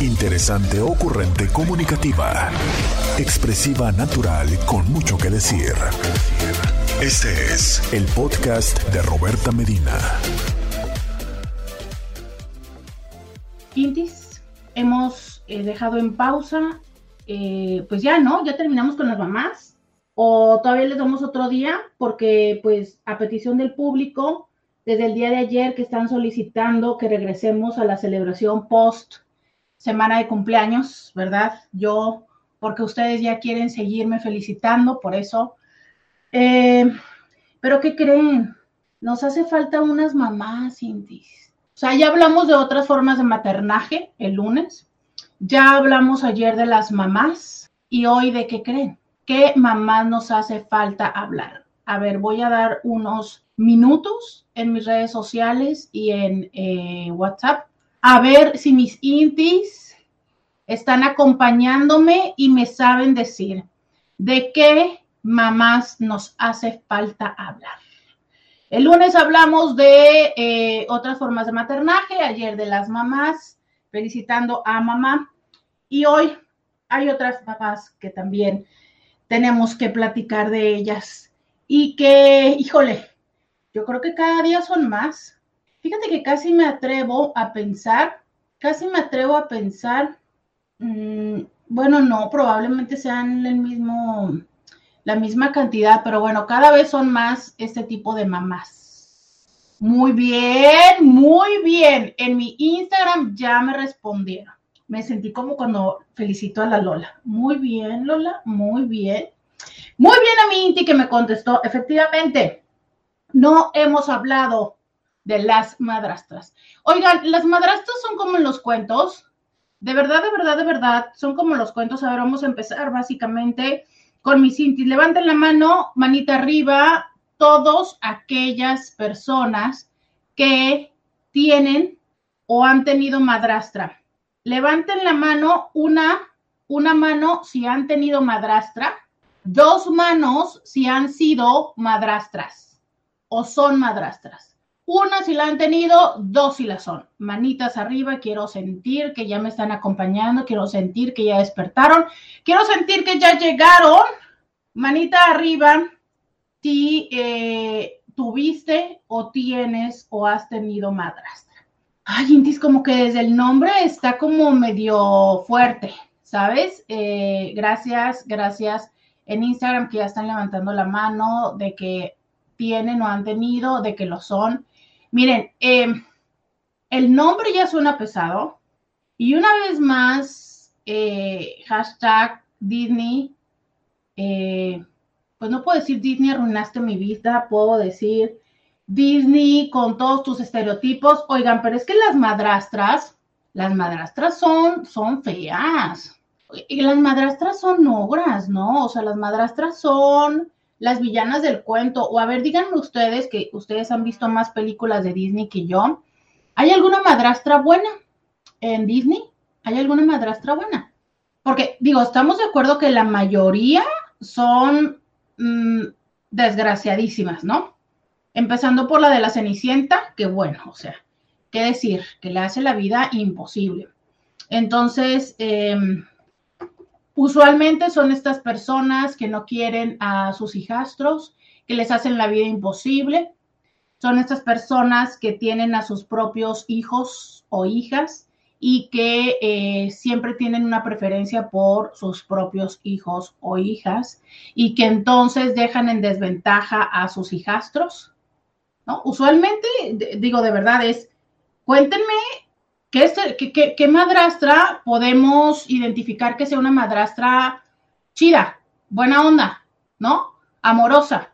Interesante, ocurrente, comunicativa. Expresiva, natural, con mucho que decir. Este es el podcast de Roberta Medina. Quintis, hemos eh, dejado en pausa, eh, pues ya no, ya terminamos con las mamás, o todavía les damos otro día, porque pues a petición del público, desde el día de ayer que están solicitando que regresemos a la celebración post semana de cumpleaños, ¿verdad? Yo, porque ustedes ya quieren seguirme felicitando, por eso. Eh, pero ¿qué creen? Nos hace falta unas mamás, Cintis. O sea, ya hablamos de otras formas de maternaje el lunes, ya hablamos ayer de las mamás y hoy de qué creen. ¿Qué mamás nos hace falta hablar? A ver, voy a dar unos minutos en mis redes sociales y en eh, WhatsApp a ver si mis intis están acompañándome y me saben decir de qué mamás nos hace falta hablar. El lunes hablamos de eh, otras formas de maternaje, ayer de las mamás, felicitando a mamá. Y hoy hay otras mamás que también tenemos que platicar de ellas y que, híjole, yo creo que cada día son más. Fíjate que casi me atrevo a pensar, casi me atrevo a pensar, mmm, bueno, no, probablemente sean el mismo, la misma cantidad, pero bueno, cada vez son más este tipo de mamás. Muy bien, muy bien. En mi Instagram ya me respondieron. Me sentí como cuando felicito a la Lola. Muy bien, Lola, muy bien. Muy bien a mi Inti que me contestó, efectivamente, no hemos hablado de las madrastras. Oigan, las madrastras son como en los cuentos. De verdad, de verdad, de verdad, son como los cuentos. A ver, vamos a empezar básicamente con mis intis. Levanten la mano, manita arriba, todos aquellas personas que tienen o han tenido madrastra. Levanten la mano, una, una mano si han tenido madrastra, dos manos si han sido madrastras o son madrastras. Una si la han tenido, dos si la son. Manitas arriba, quiero sentir que ya me están acompañando, quiero sentir que ya despertaron, quiero sentir que ya llegaron. Manita arriba, si eh, tuviste o tienes o has tenido madrastra. Ay, Intis, como que desde el nombre está como medio fuerte, ¿sabes? Eh, gracias, gracias en Instagram que ya están levantando la mano de que tienen o han tenido, de que lo son. Miren, em, el nombre ya suena pesado y una vez más, eh, hashtag Disney, eh, pues no puedo decir Disney arruinaste mi vida, puedo decir Disney con todos tus estereotipos. Oigan, pero es que las madrastras, las madrastras son, son feas. Y las madrastras son ogras, ¿no? O sea, las madrastras son las villanas del cuento, o a ver, díganme ustedes que ustedes han visto más películas de Disney que yo. ¿Hay alguna madrastra buena en Disney? ¿Hay alguna madrastra buena? Porque digo, estamos de acuerdo que la mayoría son mmm, desgraciadísimas, ¿no? Empezando por la de la Cenicienta, que bueno, o sea, qué decir, que le hace la vida imposible. Entonces, eh, Usualmente son estas personas que no quieren a sus hijastros, que les hacen la vida imposible. Son estas personas que tienen a sus propios hijos o hijas y que eh, siempre tienen una preferencia por sus propios hijos o hijas y que entonces dejan en desventaja a sus hijastros. ¿no? Usualmente, digo de verdad, es cuéntenme ¿Qué, madrastra podemos identificar que sea una madrastra chida, buena onda, ¿no? Amorosa.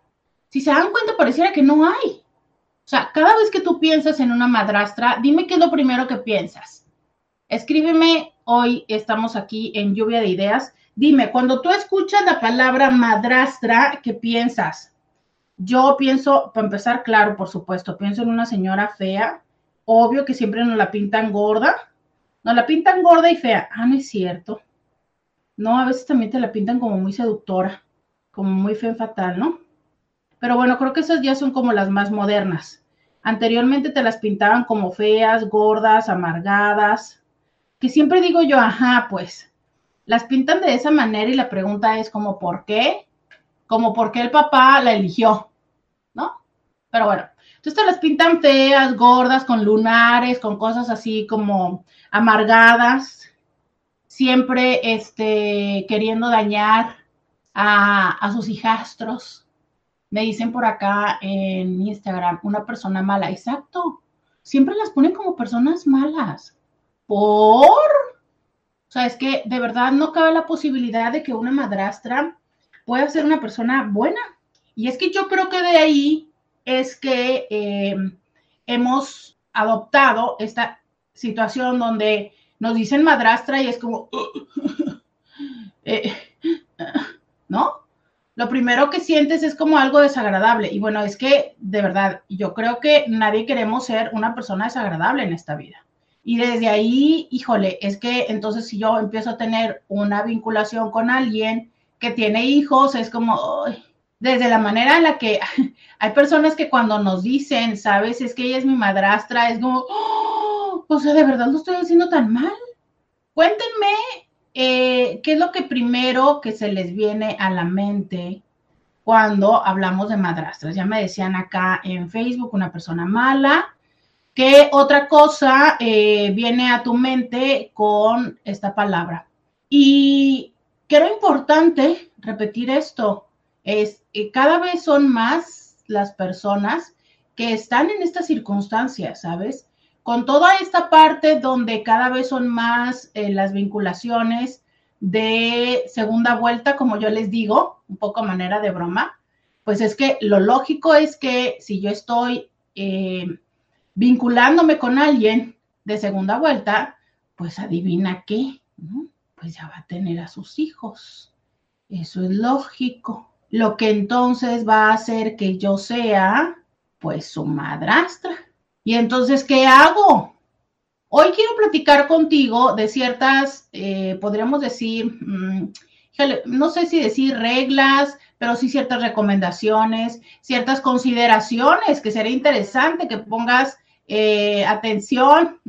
Si se dan cuenta, pareciera que no hay. O sea, cada vez que tú piensas en una madrastra, dime qué es lo primero que piensas. Escríbeme, hoy estamos aquí en lluvia de ideas. Dime, cuando tú escuchas la palabra madrastra, ¿qué piensas? Yo pienso, para empezar, claro, por supuesto, pienso en una señora fea, obvio que siempre nos la pintan gorda, nos la pintan gorda y fea. Ah, no es cierto. No, a veces también te la pintan como muy seductora, como muy fea fatal, ¿no? Pero bueno, creo que esas ya son como las más modernas. Anteriormente te las pintaban como feas, gordas, amargadas, que siempre digo yo, ajá, pues las pintan de esa manera y la pregunta es como, ¿por qué? Como, ¿por qué el papá la eligió? ¿No? Pero bueno, entonces te las pintan feas, gordas, con lunares, con cosas así como amargadas, siempre este, queriendo dañar a, a sus hijastros. Me dicen por acá en Instagram, una persona mala. Exacto. Siempre las ponen como personas malas. ¿Por? O sea, es que de verdad no cabe la posibilidad de que una madrastra pueda ser una persona buena. Y es que yo creo que de ahí es que eh, hemos adoptado esta situación donde nos dicen madrastra y es como, eh, ¿no? Lo primero que sientes es como algo desagradable. Y bueno, es que de verdad, yo creo que nadie queremos ser una persona desagradable en esta vida. Y desde ahí, híjole, es que entonces si yo empiezo a tener una vinculación con alguien que tiene hijos, es como, desde la manera en la que hay personas que cuando nos dicen, sabes, es que ella es mi madrastra, es como, oh, o sea, de verdad lo estoy haciendo tan mal. Cuéntenme eh, qué es lo que primero que se les viene a la mente cuando hablamos de madrastras. Ya me decían acá en Facebook una persona mala. ¿Qué otra cosa eh, viene a tu mente con esta palabra? Y quiero importante repetir esto es que cada vez son más las personas que están en estas circunstancias, ¿sabes? Con toda esta parte donde cada vez son más eh, las vinculaciones de segunda vuelta, como yo les digo, un poco manera de broma, pues es que lo lógico es que si yo estoy eh, vinculándome con alguien de segunda vuelta, pues adivina qué, ¿no? Pues ya va a tener a sus hijos. Eso es lógico lo que entonces va a hacer que yo sea, pues, su madrastra. Y entonces, ¿qué hago? Hoy quiero platicar contigo de ciertas, eh, podríamos decir, mm, no sé si decir reglas, pero sí ciertas recomendaciones, ciertas consideraciones que sería interesante que pongas eh, atención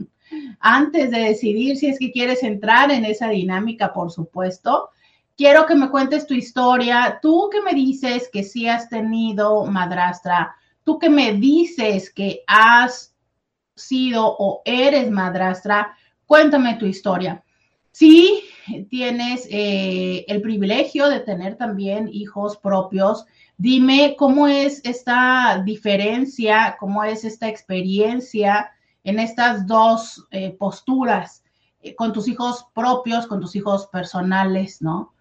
antes de decidir si es que quieres entrar en esa dinámica, por supuesto quiero que me cuentes tu historia. Tú que me dices que sí has tenido madrastra, tú que me dices que has sido o eres madrastra, cuéntame tu historia. Si tienes eh, el privilegio de tener también hijos propios, dime cómo es esta diferencia, cómo es esta experiencia en estas dos eh, posturas, eh, con tus hijos propios, con tus hijos personales, ¿no?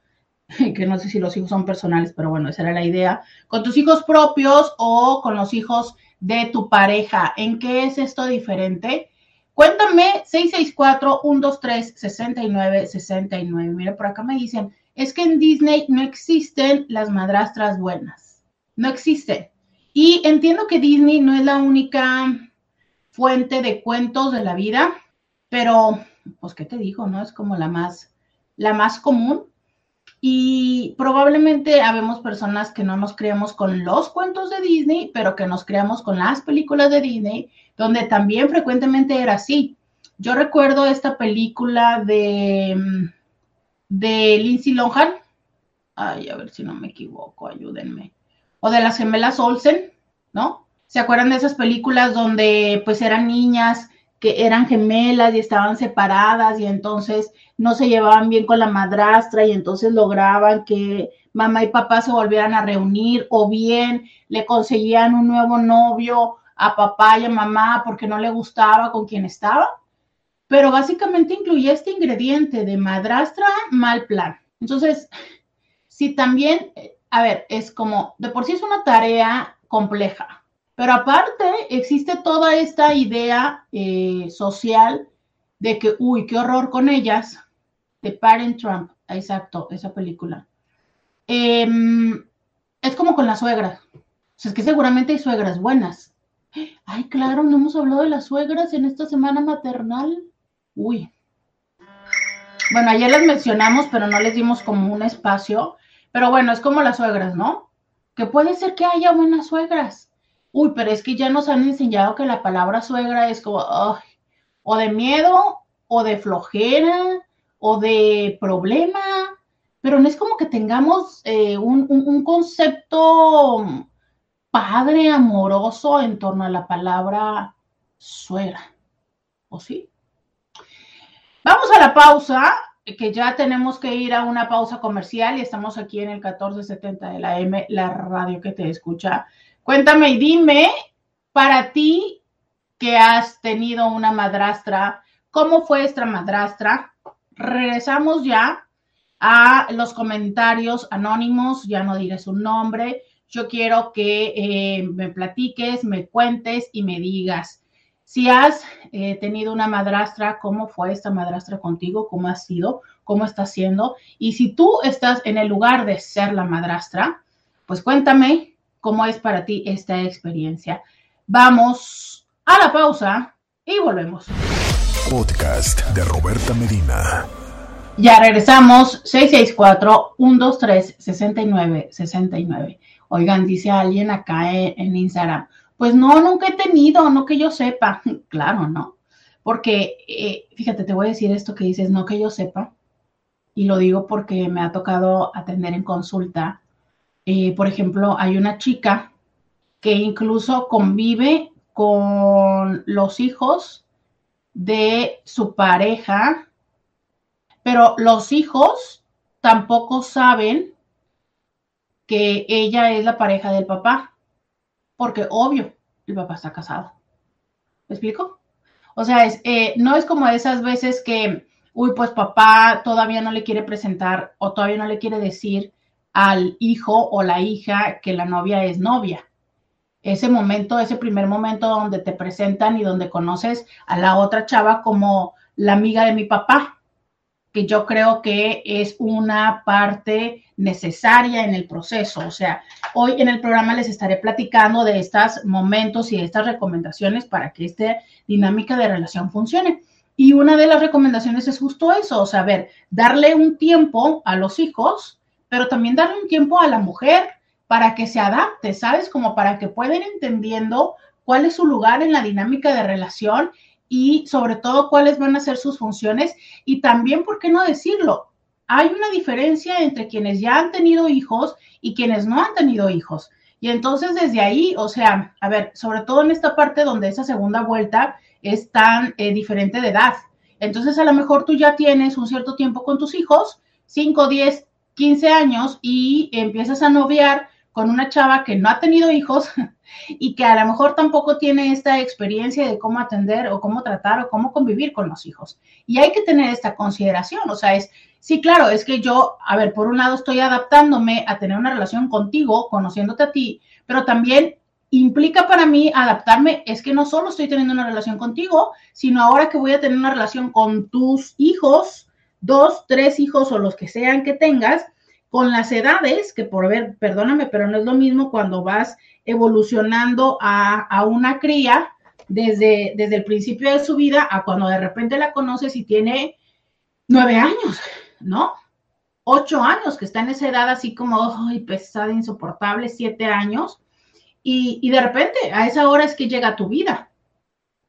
que no sé si los hijos son personales, pero bueno, esa era la idea, con tus hijos propios o con los hijos de tu pareja. ¿En qué es esto diferente? Cuéntame 664-123-6969. Mira, por acá me dicen, es que en Disney no existen las madrastras buenas. No existen. Y entiendo que Disney no es la única fuente de cuentos de la vida, pero, pues, ¿qué te digo? No es como la más, la más común. Y probablemente habemos personas que no nos creamos con los cuentos de Disney, pero que nos creamos con las películas de Disney, donde también frecuentemente era así. Yo recuerdo esta película de, de Lindsay Lohan. Ay, a ver si no me equivoco, ayúdenme. O de las gemelas Olsen, ¿no? ¿Se acuerdan de esas películas donde pues eran niñas que eran gemelas y estaban separadas y entonces no se llevaban bien con la madrastra y entonces lograban que mamá y papá se volvieran a reunir o bien le conseguían un nuevo novio a papá y a mamá porque no le gustaba con quien estaba. Pero básicamente incluía este ingrediente de madrastra mal plan. Entonces, si también, a ver, es como, de por sí es una tarea compleja, pero aparte, existe toda esta idea eh, social de que, uy, qué horror con ellas, de Parent Trump, exacto, esa película. Em, es como con las suegras. O sea, es que seguramente hay suegras buenas. Ay, claro, no hemos hablado de las suegras en esta semana maternal. Uy. Bueno, ayer las mencionamos, pero no les dimos como un espacio. Pero bueno, es como las suegras, ¿no? Que puede ser que haya buenas suegras uy, pero es que ya nos han enseñado que la palabra suegra es como, o de miedo o de flojera o de problema, pero no es como que tengamos eh, un, concepto padre, amoroso en torno a la palabra suegra. ¿O sí? Vamos a la pausa, que ya tenemos que ir a una pausa comercial y estamos aquí en el 1470 de la M, la radio que te escucha. Cuéntame y dime, para ti que has tenido una madrastra, ¿cómo fue esta madrastra? Regresamos ya a los comentarios anónimos, ya no diré su nombre. Yo quiero que eh, me platiques, me cuentes y me digas si has eh, tenido una madrastra, cómo fue esta madrastra contigo, cómo ha sido, cómo está siendo. Y si tú estás en el lugar de ser la madrastra, pues cuéntame cómo es para ti esta experiencia. Vamos a la pausa y volvemos. Podcast de Roberta Medina. Ya regresamos, 664-123-6969. Oigan, dice alguien acá en, Instagram, pues no, nunca he tenido, no que yo sepa. claro, no. Porque, eh, fíjate, te voy a decir esto que dices, no que yo sepa. Y lo digo porque me ha tocado atender en consulta. Eh, por ejemplo, hay una chica que incluso convive con los hijos de su pareja, pero los hijos tampoco saben que ella es la pareja del papá, porque obvio, el papá está casado. ¿Me explico? O sea, es, eh, no es como esas veces que, uy, pues papá todavía no le quiere presentar o todavía no le quiere decir al hijo o la hija que la novia es novia ese momento, ese primer momento donde te presentan y donde conoces a la otra chava como la amiga de mi papá, que yo creo que es una parte necesaria en el proceso. O sea, hoy en el programa les estaré platicando de estos momentos y de estas recomendaciones para que esta dinámica de relación funcione. Y una de las recomendaciones es justo eso, o sea, ver, darle un tiempo a los hijos, pero también darle un tiempo a la mujer para que se adapte, ¿sabes? Como para que puedan entendiendo cuál es su lugar en la dinámica de relación y sobre todo cuáles van a ser sus funciones y también, ¿por qué no decirlo? Hay una diferencia entre quienes ya han tenido hijos y quienes no han tenido hijos. Y entonces desde ahí, o sea, a ver, sobre todo en esta parte donde esa segunda vuelta es tan eh, diferente de edad. Entonces a lo mejor tú ya tienes un cierto tiempo con tus hijos, 5, 10, 15 años, y empiezas a noviar con una chava que no ha tenido hijos y que a lo mejor tampoco tiene esta experiencia de cómo atender o cómo tratar o cómo convivir con los hijos. Y hay que tener esta consideración, o sea, es, sí, claro, es que yo, a ver, por un lado estoy adaptándome a tener una relación contigo, conociéndote a ti, pero también implica para mí adaptarme, es que no solo estoy teniendo una relación contigo, sino ahora que voy a tener una relación con tus hijos, dos, tres hijos o los que sean que tengas, con las edades, que por ver, perdóname, pero no es lo mismo cuando vas evolucionando a, una cría desde, desde el principio de su vida a cuando de repente la conoces y tiene nueve años, ¿no? Ocho años, que está en esa edad así como ay, pesada, insoportable, siete años, y, y de repente a esa hora es que llega tu vida.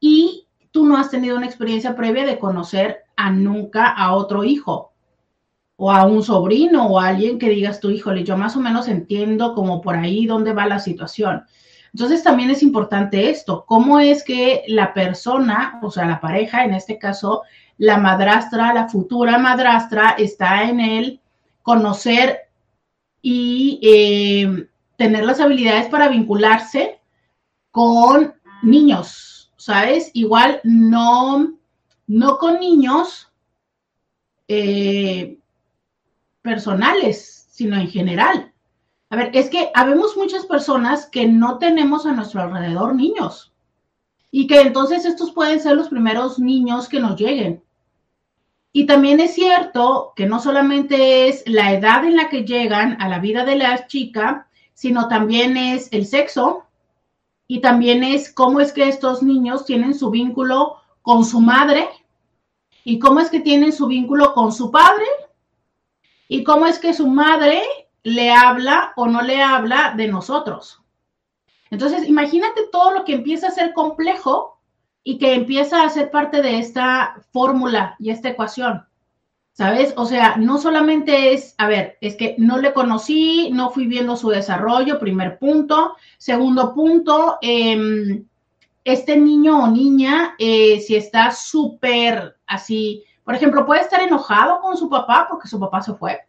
Y tú no has tenido una experiencia previa de conocer a nunca a otro hijo o a un sobrino o a alguien que digas tú, híjole, yo más o menos entiendo como por ahí dónde va la situación. Entonces también es importante esto, cómo es que la persona, o sea, la pareja, en este caso, la madrastra, la futura madrastra, está en el conocer y eh, tener las habilidades para vincularse con niños, ¿sabes? Igual no, no con niños. Eh, personales, sino en general. A ver, es que habemos muchas personas que no tenemos a nuestro alrededor niños y que entonces estos pueden ser los primeros niños que nos lleguen. Y también es cierto que no solamente es la edad en la que llegan a la vida de la chica, sino también es el sexo y también es cómo es que estos niños tienen su vínculo con su madre y cómo es que tienen su vínculo con su padre y cómo es que su madre le habla o no le habla de nosotros. Entonces, imagínate todo lo que empieza a ser complejo y que empieza a ser parte de esta fórmula y esta ecuación. ¿Sabes? O sea, no solamente es, a ver, es que no le conocí, no fui viendo su desarrollo, primer punto. Segundo punto, em, este niño o niña, eh, si está súper así, por ejemplo, puede estar enojado con su papá porque su papá se fue.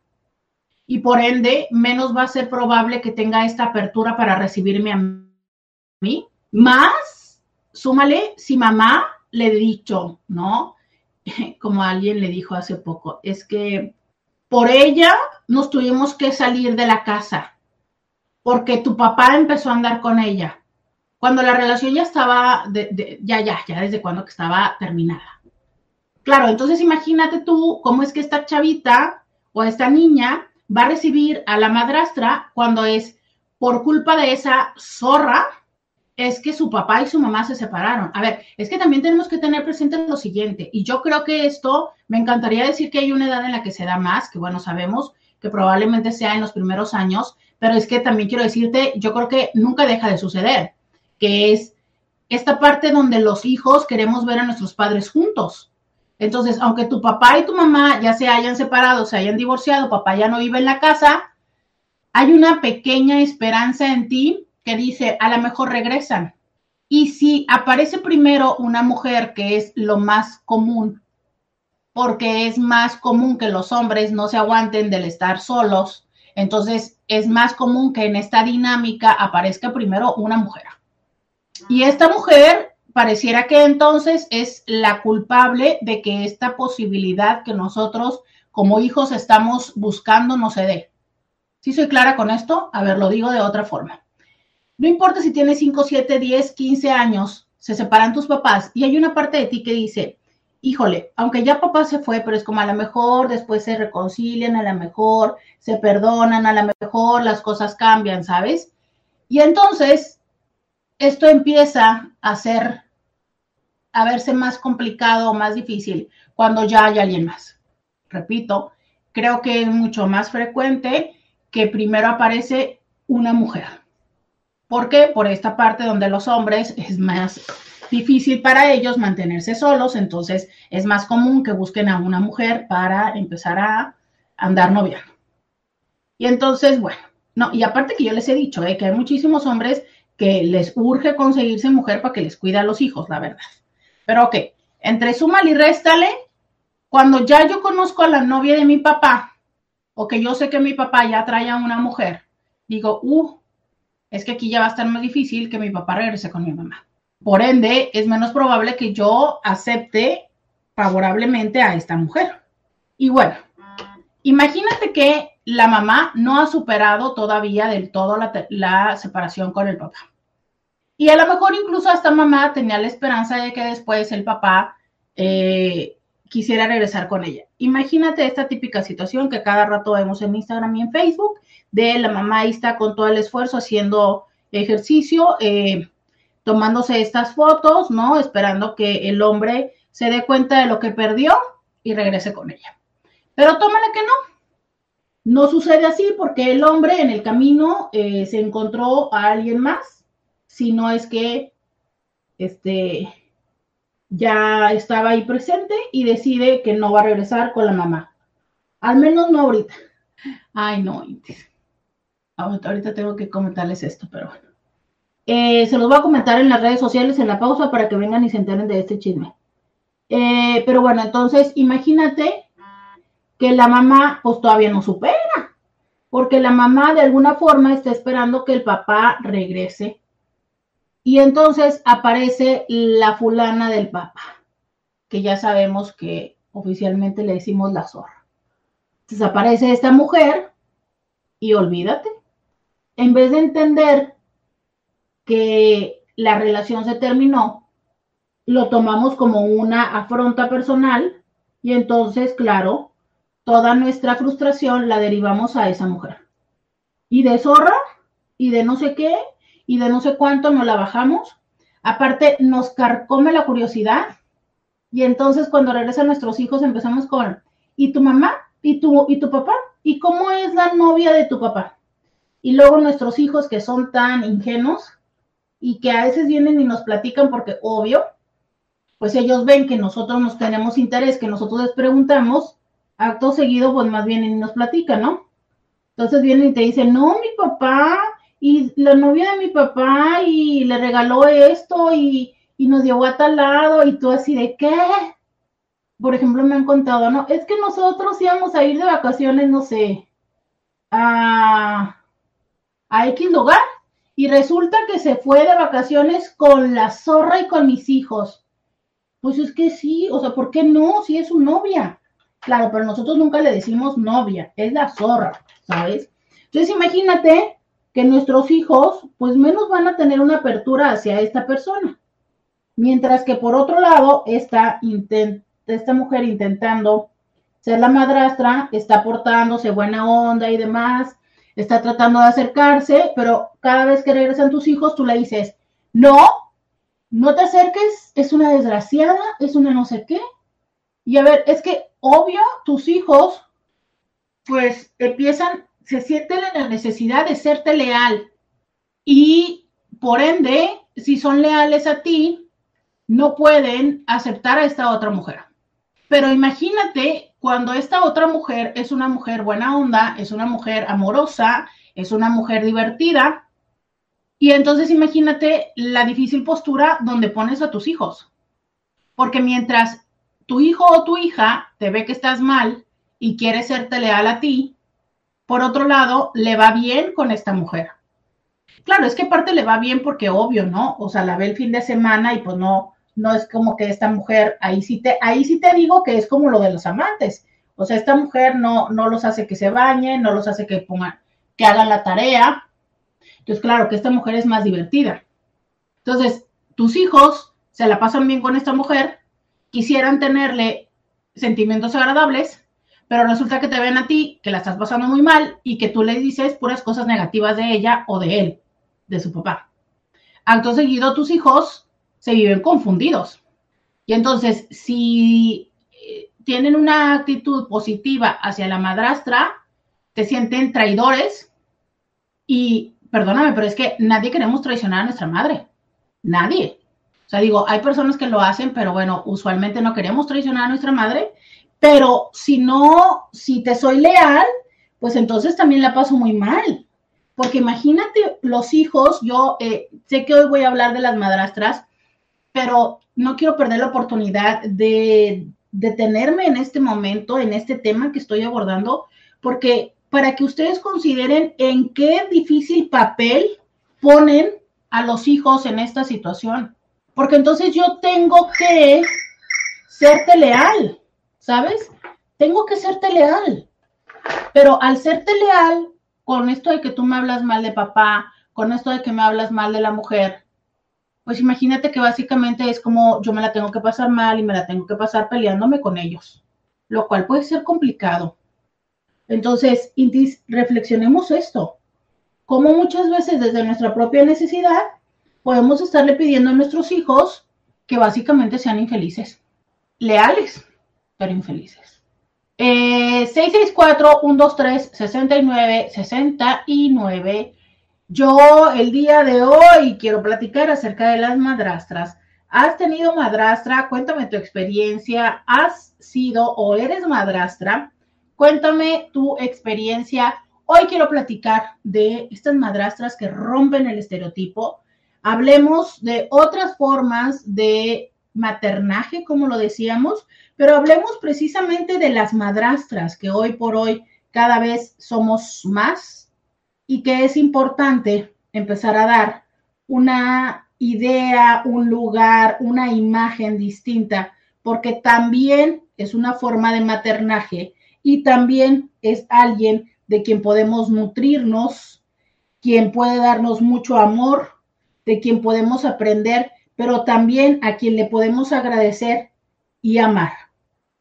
Y por ende, menos va a ser probable que tenga esta apertura para recibirme a mí. Más, súmale, si mamá le he dicho, ¿no? como alguien le dijo hace poco, es que por ella nos tuvimos que salir de la casa, porque tu papá empezó a andar con ella, cuando la relación ya estaba, ya, ya, ya desde cuando que estaba terminada. Claro, entonces imagínate tú cómo es que esta chavita o esta niña va a recibir a la madrastra cuando es por culpa de esa zorra es que su papá y su mamá se separaron. A ver, es que también tenemos que tener presente lo siguiente, y yo creo que esto, me encantaría decir que hay una edad en la que se da más, que bueno, sabemos que probablemente sea en los primeros años, pero es que también quiero decirte, yo creo que nunca deja de suceder, que es esta parte donde los hijos queremos ver a nuestros padres juntos. Entonces, aunque tu papá y tu mamá ya se hayan separado, se hayan divorciado, papá ya no vive en la casa, hay una pequeña esperanza en ti que dice, a lo mejor regresan. Y si aparece primero una mujer, que es lo más común, porque es más común que los hombres no se aguanten del estar solos, entonces es más común que en esta dinámica aparezca primero una mujer. Y esta mujer pareciera que entonces es la culpable de que esta posibilidad que nosotros como hijos estamos buscando no se dé. ¿Sí soy clara con esto? A ver, lo digo de otra forma. No importa si tienes 5, 7, 10, 15 años, se separan tus papás y hay una parte de ti que dice, híjole, aunque ya papá se fue, pero es como a lo mejor después se reconcilian, a lo mejor se perdonan, a lo mejor las cosas cambian, ¿sabes? Y entonces esto empieza a ser, a verse más complicado o más difícil cuando ya hay alguien más. Repito, creo que es mucho más frecuente que primero aparece una mujer. ¿Por qué? Por esta parte donde los hombres es más difícil para ellos mantenerse solos, entonces es más común que busquen a una mujer para empezar a andar noviando. Y entonces, bueno, no, y aparte que yo les he dicho, eh, que hay muchísimos hombres que les urge conseguirse mujer para que les cuide a los hijos, la verdad. Pero ok, entre súmale y réstale, cuando ya yo conozco a la novia de mi papá, o que yo sé que mi papá ya trae a una mujer, digo, uh, es que aquí ya va a estar más difícil que mi papá regrese con mi mamá. Por ende, es menos probable que yo acepte favorablemente a esta mujer. Y bueno, imagínate que la mamá no ha superado todavía del todo la, separación con el papá. Y a lo mejor incluso esta mamá tenía la esperanza de que después el papá eh, quisiera regresar con ella. Imagínate esta típica situación que cada rato vemos en Instagram y en Facebook, de la mamá ahí está con todo el esfuerzo haciendo ejercicio, eh, tomándose estas fotos, ¿no? Esperando que el hombre se dé cuenta de lo que perdió y regrese con ella. Pero tómale que no. No sucede así porque el hombre en el camino eh, se encontró a alguien más, si no es que este, ya estaba ahí presente y decide que no va a regresar con la mamá. Al menos no ahorita. Ay, no, ahorita tengo que comentarles esto, pero bueno. Eh, se los voy a comentar en las redes sociales en la pausa para que vengan y se enteren de este chisme. Eh, pero bueno, entonces imagínate que la mamá pues todavía no supera, porque la mamá de alguna forma está esperando que el papá regrese. Y entonces aparece la fulana del papá, que ya sabemos que oficialmente le decimos la zorra. Entonces aparece esta mujer y olvídate, en vez de entender que la relación se terminó, lo tomamos como una afronta personal y entonces, claro, toda nuestra frustración la derivamos a esa mujer. Y de zorra y de no sé qué y de no sé cuánto nos la bajamos. Aparte, nos carcome la curiosidad y entonces cuando regresan nuestros hijos empezamos con, ¿y tu mamá? ¿Y tu, ¿Y tu papá? ¿Y cómo es la novia de tu papá? Y luego nuestros hijos que son tan ingenuos y que a veces vienen y nos platican porque obvio, pues ellos ven que nosotros nos tenemos interés, que nosotros les preguntamos, acto seguido, pues más bien y nos platican, ¿no? Entonces vienen y te dicen, no, mi papá, y la novia de mi papá, y le regaló esto, y, y nos llevó a tal lado, y tú así de, ¿qué? Por ejemplo, me han contado, ¿no? Es que nosotros íbamos a ir de vacaciones, no sé, a, a X lugar, y resulta que se fue de vacaciones con la zorra y con mis hijos. Pues es que sí, o sea, ¿por qué no? Si es su novia. Claro, pero nosotros nunca le decimos novia, es la zorra, ¿sabes? Entonces imagínate que nuestros hijos, pues menos van a tener una apertura hacia esta persona. Mientras que por otro lado, esta, esta mujer intentando ser la madrastra, está portándose buena onda y demás, está tratando de acercarse, pero cada vez que regresan tus hijos, tú le dices, no, no te acerques, es una desgraciada, es una no sé qué. Y a ver, es que obvio, tus hijos, pues empiezan, se sienten en la necesidad de serte leal. Y por ende, si son leales a ti, no pueden aceptar a esta otra mujer. Pero imagínate cuando esta otra mujer es una mujer buena onda, es una mujer amorosa, es una mujer divertida. Y entonces imagínate la difícil postura donde pones a tus hijos. Porque mientras tu hijo o tu hija te ve que estás mal y quiere serte leal a ti, por otro lado, le va bien con esta mujer. Claro, es que parte le va bien porque obvio, ¿no? O sea, la ve el fin de semana y pues no, no es como que esta mujer, ahí sí te, ahí sí te digo que es como lo de los amantes. O sea, esta mujer no, no los hace que se bañen, no los hace que pongan, que hagan la tarea. Entonces, claro que esta mujer es más divertida. Entonces, tus hijos se la pasan bien con esta mujer, quisieran tenerle sentimientos agradables, pero resulta que te ven a ti que la estás pasando muy mal y que tú le dices puras cosas negativas de ella o de él, de su papá. Acto seguido, tus hijos se viven confundidos. Y entonces, si eh, tienen una actitud positiva hacia la madrastra, te sienten traidores y, perdóname, pero es que nadie queremos traicionar a nuestra madre. Nadie. Digo, hay personas que lo hacen, pero bueno, usualmente no queremos traicionar a nuestra madre, pero si no, si te soy leal, pues entonces también la paso muy mal. Porque imagínate los hijos, yo eh, sé que hoy voy a hablar de las madrastras, pero no quiero perder la oportunidad de detenerme en este momento, en este tema que estoy abordando, porque para que ustedes consideren en qué difícil papel ponen a los hijos en esta situación. Porque entonces yo tengo que serte leal, ¿sabes? Tengo que serte leal. Pero al serte leal, con esto de que tú me hablas mal de papá, con esto de que me hablas mal de la mujer, pues imagínate que básicamente es como yo me la tengo que pasar mal y me la tengo que pasar peleándome con ellos, lo cual puede ser complicado. Entonces, Intis, reflexionemos esto. Como muchas veces desde nuestra propia necesidad podemos estarle pidiendo a nuestros hijos que básicamente sean infelices, leales, pero infelices. Eh, 664-123-69-69 yo el día de hoy quiero platicar acerca de las madrastras. ¿Has tenido madrastra? Cuéntame tu experiencia. ¿Has sido o eres madrastra? Cuéntame tu experiencia. Hoy quiero platicar de estas madrastras que rompen el estereotipo. Hablemos de otras formas de maternaje, como lo decíamos, pero hablemos precisamente de las madrastras, que hoy por hoy cada vez somos más y que es importante empezar a dar una idea, un lugar, una imagen distinta, porque también es una forma de maternaje y también es alguien de quien podemos nutrirnos, quien puede darnos mucho amor, de quien podemos aprender, pero también a quien le podemos agradecer y amar.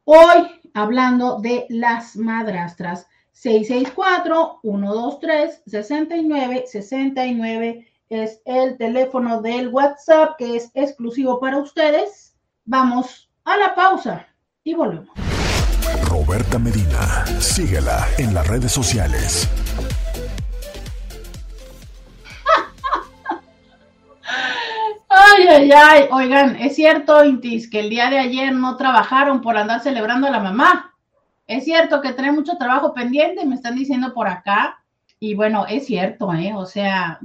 Hoy, hablando de las madrastras, 664-123-6969 es el teléfono del WhatsApp que es exclusivo para ustedes. Vamos a la pausa y volvemos. Roberta Medina, síguela en las redes sociales. Oigan, es cierto, Intis, que el día de ayer no trabajaron por andar celebrando a la mamá. Es cierto que tiene mucho trabajo pendiente, me están diciendo por acá. Y bueno, es cierto, ¿eh? O sea,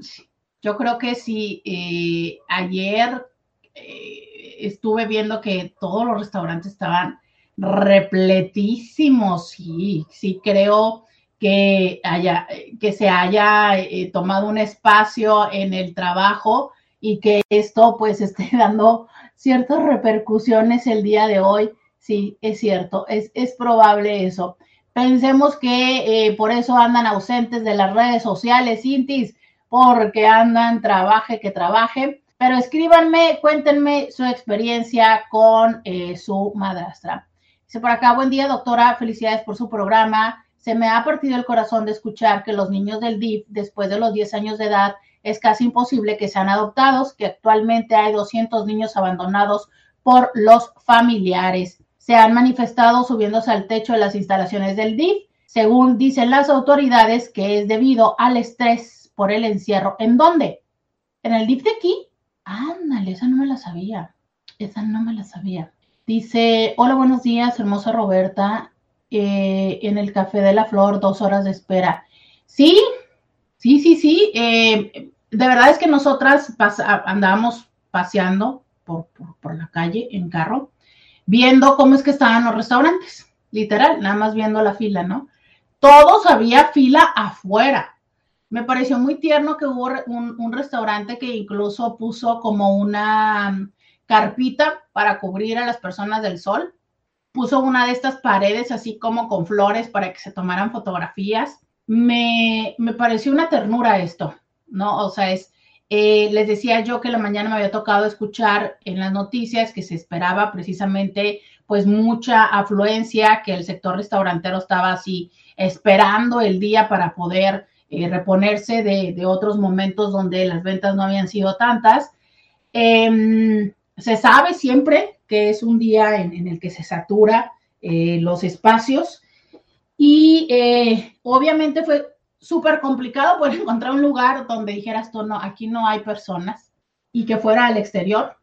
yo creo que si eh, ayer eh, estuve viendo que todos los restaurantes estaban repletísimos, sí, sí creo que, haya, que se haya eh, tomado un espacio en el trabajo y que esto pues esté dando ciertas repercusiones el día de hoy. Sí, es cierto, es, es probable eso. Pensemos que eh, por eso andan ausentes de las redes sociales, Intis, porque andan trabaje que trabaje. Pero escríbanme, cuéntenme su experiencia con eh, su madrastra. Dice por acá, buen día, doctora, felicidades por su programa. Se me ha partido el corazón de escuchar que los niños del DIF, después de los 10 años de edad, es casi imposible que sean adoptados, que actualmente hay 200 niños abandonados por los familiares. Se han manifestado subiéndose al techo de las instalaciones del DIF, según dicen las autoridades, que es debido al estrés por el encierro. ¿En dónde? ¿En el DIF de aquí? Ándale, esa no me la sabía. Esa no me la sabía. Dice, hola, buenos días, hermosa Roberta. Eh, en el Café de la Flor, dos horas de espera. Sí, sí, sí, sí. Eh, de verdad es que nosotras andábamos paseando por, la calle en carro, viendo cómo es que estaban los restaurantes, literal, nada más viendo la fila, ¿no? Todos había fila afuera. Me pareció muy tierno que hubo un restaurante que incluso puso como una carpita para cubrir a las personas del sol puso una de estas paredes así como con flores para que se tomaran fotografías. Me, me pareció una ternura esto, ¿no? O sea, es, eh, les decía yo que la mañana me había tocado escuchar en las noticias que se esperaba precisamente pues mucha afluencia, que el sector restaurantero estaba así esperando el día para poder eh, reponerse de, de, otros momentos donde las ventas no habían sido tantas. Eh, se sabe siempre que es un día en, el que se satura eh, los espacios y eh, obviamente fue súper complicado poder encontrar un lugar donde dijeras tú, no, aquí no hay personas y que fuera al exterior.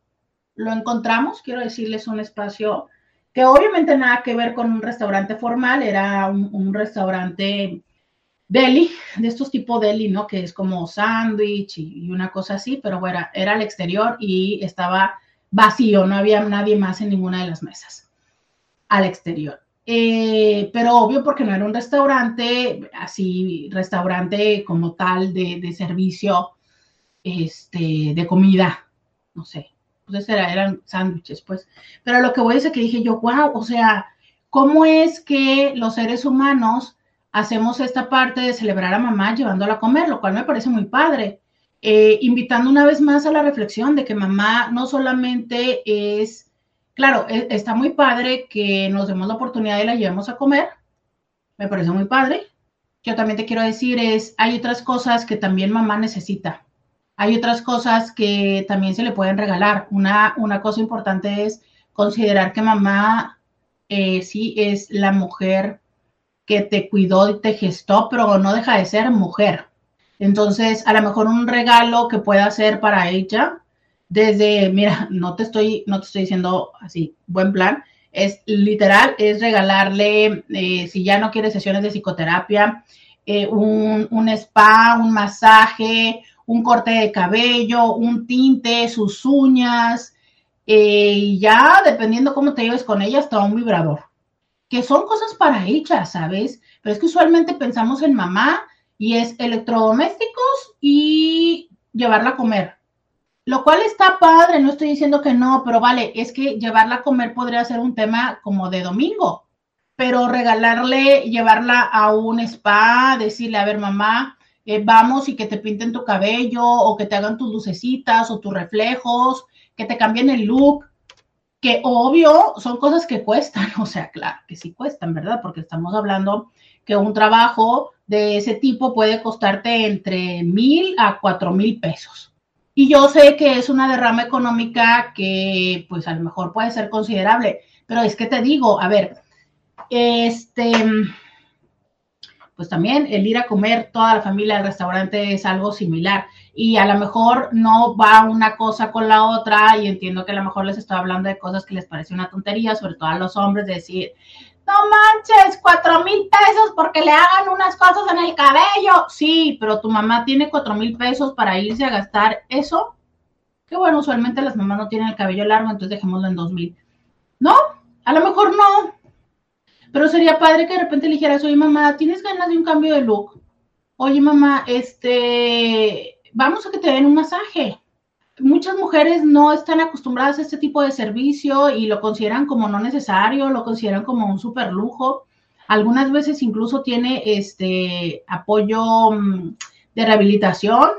Lo encontramos, quiero decirles, un espacio que obviamente nada que ver con un restaurante formal, era un, restaurante deli, de estos tipos deli, ¿no? Que es como sándwich y, una cosa así, pero bueno, era al exterior y estaba vacío, no había nadie más en ninguna de las mesas al exterior. Eh, pero obvio porque no era un restaurante, así, restaurante como tal de, servicio, este, de comida, no sé, pues eran sándwiches, pues. Pero lo que voy a decir que dije yo, wow, o sea, ¿cómo es que los seres humanos hacemos esta parte de celebrar a mamá llevándola a comer? Lo cual me parece muy padre. Eh, invitando una vez más a la reflexión de que mamá no solamente es, claro, e, está muy padre que nos demos la oportunidad y la llevemos a comer, me parece muy padre. Yo también te quiero decir es, hay otras cosas que también mamá necesita. Hay otras cosas que también se le pueden regalar. Una, una cosa importante es considerar que mamá eh, sí es la mujer que te cuidó y te gestó, pero no deja de ser mujer. Entonces, a lo mejor un regalo que pueda hacer para ella, desde, mira, no te estoy, no te estoy diciendo así, buen plan, es literal, es regalarle, eh, si ya no quiere sesiones de psicoterapia, eh, un, spa, un masaje, un corte de cabello, un tinte, sus uñas, eh, y ya dependiendo cómo te lleves con ella, hasta un vibrador, que son cosas para ella, ¿sabes? Pero es que usualmente pensamos en mamá y es electrodomésticos y llevarla a comer. Lo cual está padre, no estoy diciendo que no, pero vale, es que llevarla a comer podría ser un tema como de domingo, pero regalarle, llevarla a un spa, decirle, a ver, mamá, eh, vamos y que te pinten tu cabello o que te hagan tus lucecitas o tus reflejos, que te cambien el look, que obvio son cosas que cuestan, o sea, claro, que sí cuestan, ¿verdad? Porque estamos hablando que un trabajo de ese tipo puede costarte entre mil a cuatro mil pesos. Y yo sé que es una derrama económica que pues a lo mejor puede ser considerable, pero es que te digo, a ver, este, pues también el ir a comer toda la familia al restaurante es algo similar. Y a lo mejor no va una cosa con la otra y entiendo que a lo mejor les estoy hablando de cosas que les parece una tontería, sobre todo a los hombres, decir, no manches, cuatro mil pesos porque le hagan unas cosas en el cabello. Sí, pero tu mamá tiene cuatro mil pesos para irse a gastar eso. Que bueno, usualmente las mamás no tienen el cabello largo, entonces dejémoslo en dos mil. No, a lo mejor no, pero sería padre que de repente le dijeras, oye mamá, ¿tienes ganas de un cambio de look? Oye mamá, este, vamos a que te den un masaje. Muchas mujeres no están acostumbradas a este tipo de servicio y lo consideran como no necesario, lo consideran como un super lujo. Algunas veces incluso tiene este apoyo mm, de rehabilitación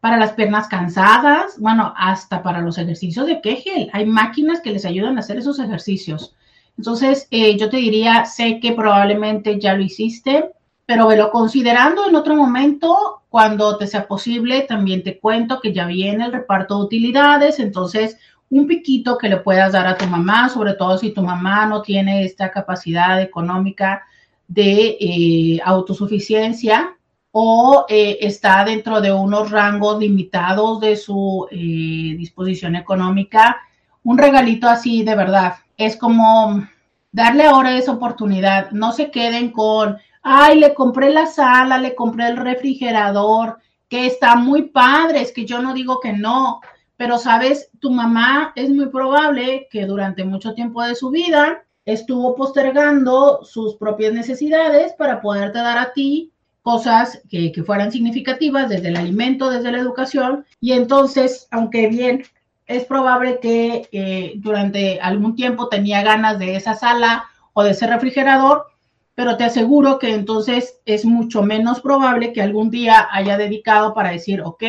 para las piernas cansadas, bueno, hasta para los ejercicios de Kegel. Hay máquinas que les ayudan a hacer esos ejercicios. Entonces, eh, yo te diría, sé que probablemente ya lo hiciste, pero velo considerando en otro momento, cuando te sea posible, también te cuento que ya viene el reparto de utilidades, entonces un piquito que le puedas dar a tu mamá, sobre todo si tu mamá no tiene esta capacidad económica de eh, autosuficiencia o eh, está dentro de unos rangos limitados de su disposición económica, un regalito así de verdad es como darle ahora esa oportunidad. No se queden con, ay, le compré la sala, le compré el refrigerador, que está muy padre, es que yo no digo que no, pero sabes, tu mamá es muy probable que durante mucho tiempo de su vida estuvo postergando sus propias necesidades para poderte dar a ti cosas que, que, fueran significativas desde el alimento, desde la educación. Y entonces, aunque bien es probable que eh, durante algún tiempo tenía ganas de esa sala o de ese refrigerador, pero te aseguro que entonces es mucho menos probable que algún día haya dedicado para decir, ok,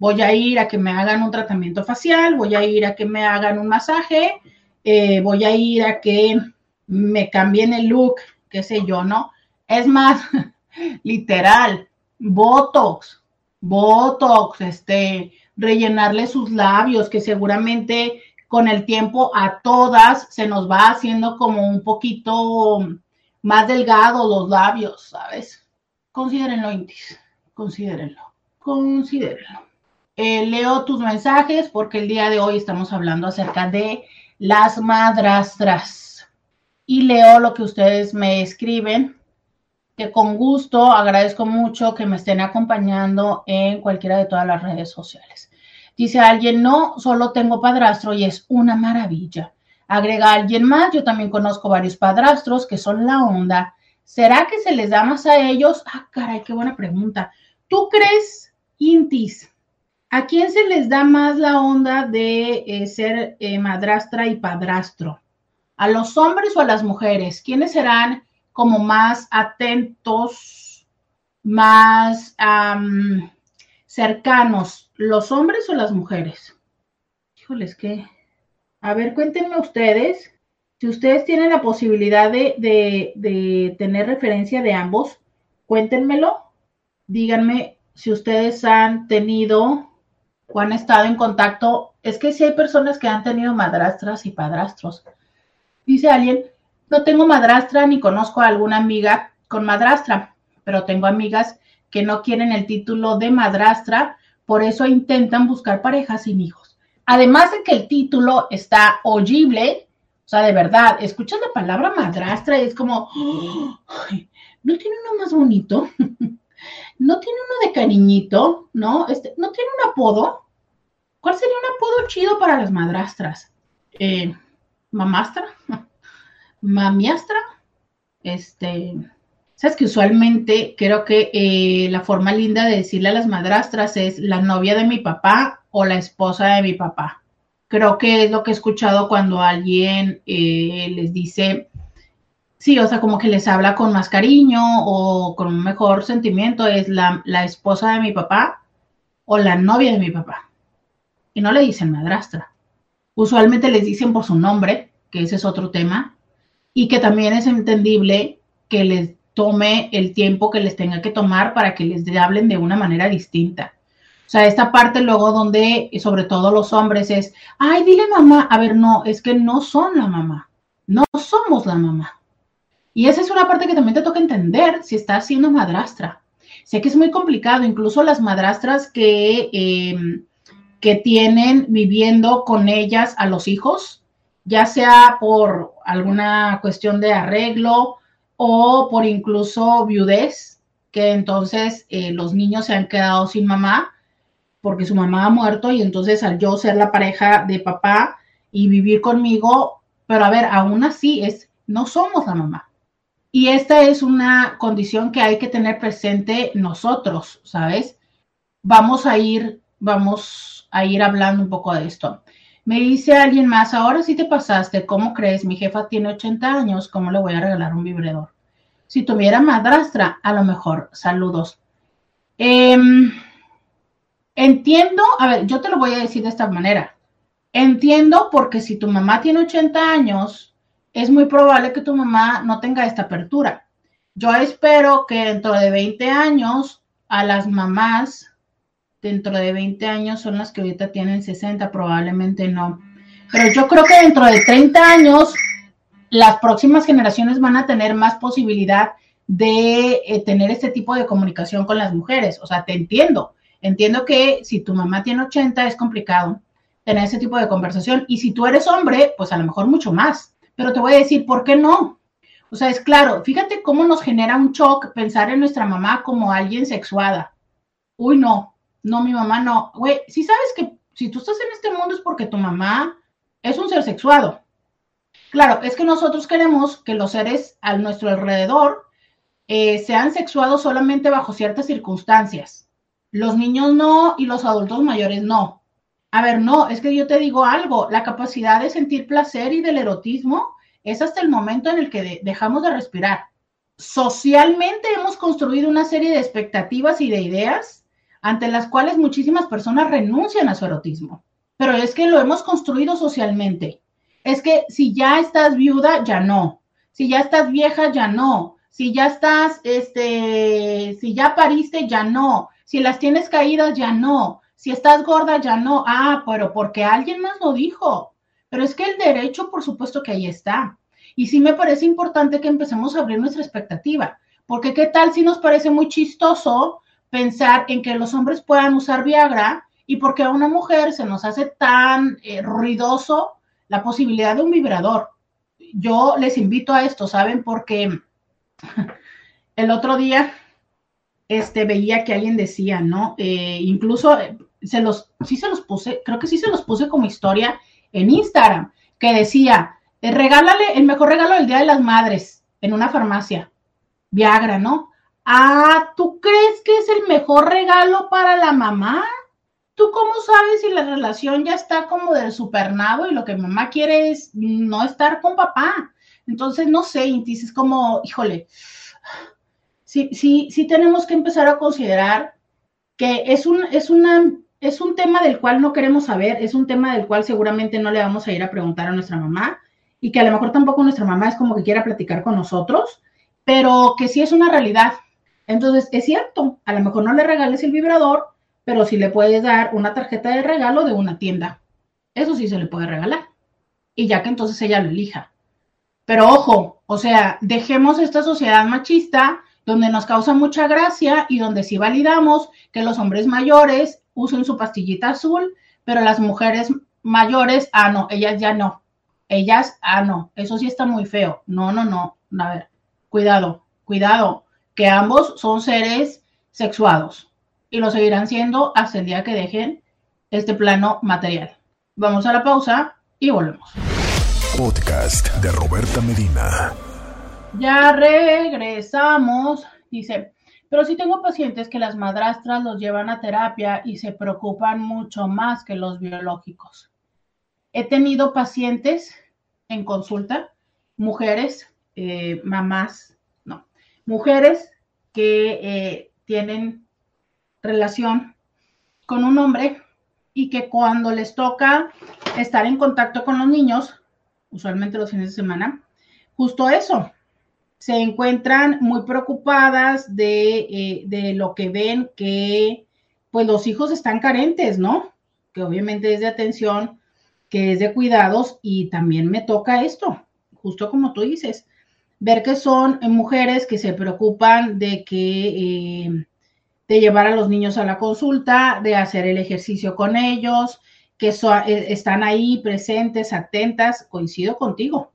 voy a ir a que me hagan un tratamiento facial, voy a ir a que me hagan un masaje, eh, voy a ir a que me cambien el look, qué sé yo, ¿no? Es más, literal, Botox, Botox, este, rellenarle sus labios, que seguramente con el tiempo a todas se nos va haciendo como un poquito más delgado los labios, ¿sabes? Considérenlo, Intis, considérenlo, considérenlo. Eh, leo tus mensajes porque el día de hoy estamos hablando acerca de las madrastras. Y leo lo que ustedes me escriben que con gusto agradezco mucho que me estén acompañando en cualquiera de todas las redes sociales. Dice alguien, no, solo tengo padrastro y es una maravilla. Agrega alguien más, yo también conozco varios padrastros que son la onda. ¿Será que se les da más a ellos? Ah, caray, qué buena pregunta. ¿Tú crees, Intis, a quién se les da más la onda de eh, ser eh, madrastra y padrastro? ¿A los hombres o a las mujeres? ¿Quiénes serán como más atentos, más cercanos, los hombres o las mujeres? Híjoles, que. A ver, cuéntenme ustedes, si ustedes tienen la posibilidad de, tener referencia de ambos, cuéntenmelo. Díganme si ustedes han tenido o han estado en contacto. Es que si hay personas que han tenido madrastras y padrastros. Dice alguien, no tengo madrastra ni conozco a alguna amiga con madrastra, pero tengo amigas que no quieren el título de madrastra, por eso intentan buscar parejas sin hijos. Además de que el título está oyible, o sea, de verdad, escuchas la palabra madrastra y es como, ¿no tiene uno más bonito? ¿No tiene uno de cariñito? ¿No? Este, ¿No tiene un apodo? ¿Cuál sería un apodo chido para las madrastras? Eh, ¿Mamastra? mamiastra, este, sabes que usualmente creo que eh, la forma linda de decirle a las madrastras es la novia de mi papá o la esposa de mi papá. Creo que es lo que he escuchado cuando alguien eh, les dice, sí, o sea, como que les habla con más cariño o con un mejor sentimiento, es la, la esposa de mi papá o la novia de mi papá. Y no le dicen madrastra. Usualmente les dicen por su nombre, que ese es otro tema, y que también es entendible que les tome el tiempo que les tenga que tomar para que les hablen de una manera distinta. O sea, esta parte luego donde, sobre todo los hombres, es, ay, dile mamá, a ver, no, es que no son la mamá, no somos la mamá. Y esa es una parte que también te toca entender si estás siendo madrastra. Sé que es muy complicado, incluso las madrastras que, em, que tienen viviendo con ellas a los hijos, ya sea por alguna cuestión de arreglo o por incluso viudez, que entonces eh, los niños se han quedado sin mamá porque su mamá ha muerto y entonces al yo ser la pareja de papá y vivir conmigo, pero a ver, aún así es, no somos la mamá. Y esta es una condición que hay que tener presente nosotros, ¿sabes? Vamos a ir, vamos a ir hablando un poco de esto. Me dice alguien más, ahora sí te pasaste, ¿cómo crees? Mi jefa tiene 80 años, ¿cómo le voy a regalar un vibrador? Si tuviera madrastra, a lo mejor, saludos. Em, entiendo, a ver, yo te lo voy a decir de esta manera. Entiendo porque si tu mamá tiene 80 años, es muy probable que tu mamá no tenga esta apertura. Yo espero que dentro de 20 años a las mamás dentro de 20 años son las que ahorita tienen 60, probablemente no. Pero yo creo que dentro de 30 años las próximas generaciones van a tener más posibilidad de eh, tener este tipo de comunicación con las mujeres. O sea, te entiendo. Entiendo que si tu mamá tiene 80 es complicado tener ese tipo de conversación. Y si tú eres hombre, pues a lo mejor mucho más. Pero te voy a decir, ¿por qué no? O sea, es claro, fíjate cómo nos genera un shock pensar en nuestra mamá como alguien sexuada. Uy, no, no, mi mamá no. Güey, si sabes que si tú estás en este mundo es porque tu mamá es un ser sexuado. Claro, es que nosotros queremos que los seres a nuestro alrededor eh, sean sexuados solamente bajo ciertas circunstancias. Los niños no y los adultos mayores no. A ver, no, es que yo te digo algo, la capacidad de sentir placer y del erotismo es hasta el momento en el que dejamos de respirar. Socialmente hemos construido una serie de expectativas y de ideas ante las cuales muchísimas personas renuncian a su erotismo. Pero es que lo hemos construido socialmente. Es que si ya estás viuda, ya no. Si ya estás vieja, ya no. Si ya estás, este, si ya pariste, ya no. Si las tienes caídas, ya no. Si estás gorda, ya no. Ah, pero porque alguien más lo dijo. Pero es que el derecho, por supuesto que ahí está. Y sí me parece importante que empecemos a abrir nuestra expectativa. Porque qué tal si nos parece muy chistoso pensar en que los hombres puedan usar Viagra y porque a una mujer se nos hace tan eh, ruidoso la posibilidad de un vibrador. Yo les invito a esto, ¿saben? Porque el otro día este, veía que alguien decía, ¿no? Eh, incluso eh, se los, sí se los puse, creo que sí se los puse como historia en Instagram, que decía, regálale el mejor regalo del Día de las Madres en una farmacia, Viagra, ¿no? Ah, ¿tú crees que es el mejor regalo para la mamá? ¿Tú cómo sabes si la relación ya está como del supernado y lo que mamá quiere es no estar con papá? Entonces, no sé, es como, híjole, sí, sí, sí tenemos que empezar a considerar que es un, es una, es un tema del cual no queremos saber, es un tema del cual seguramente no le vamos a ir a preguntar a nuestra mamá y que a lo mejor tampoco nuestra mamá es como que quiera platicar con nosotros, pero que sí es una realidad entonces, es cierto, a lo mejor no le regales el vibrador, pero sí le puedes dar una tarjeta de regalo de una tienda. Eso sí se le puede regalar. Y ya que entonces ella lo elija. Pero ojo, o sea, dejemos esta sociedad machista donde nos causa mucha gracia y donde sí validamos que los hombres mayores usen su pastillita azul, pero las mujeres mayores, ah, no, ellas ya no. Ellas, ah, no, eso sí está muy feo. No, no, no. A ver, cuidado, cuidado que ambos son seres sexuados y lo seguirán siendo hasta el día que dejen este plano material. Vamos a la pausa y volvemos. Podcast de Roberta Medina. Ya regresamos. Dice, pero si tengo pacientes que las madrastras los llevan a terapia y se preocupan mucho más que los biológicos. He tenido pacientes en consulta, mujeres, eh, mamás mujeres que eh, tienen relación con un hombre y que cuando les toca estar en contacto con los niños, usualmente los fines de semana, justo eso, se encuentran muy preocupadas de, eh, de, lo que ven que pues los hijos están carentes, ¿no? Que obviamente es de atención, que es de cuidados y también me toca esto, justo como tú dices, ver que son mujeres que se preocupan de que eh, de llevar a los niños a la consulta, de hacer el ejercicio con ellos, que eh, están ahí presentes, atentas, coincido contigo.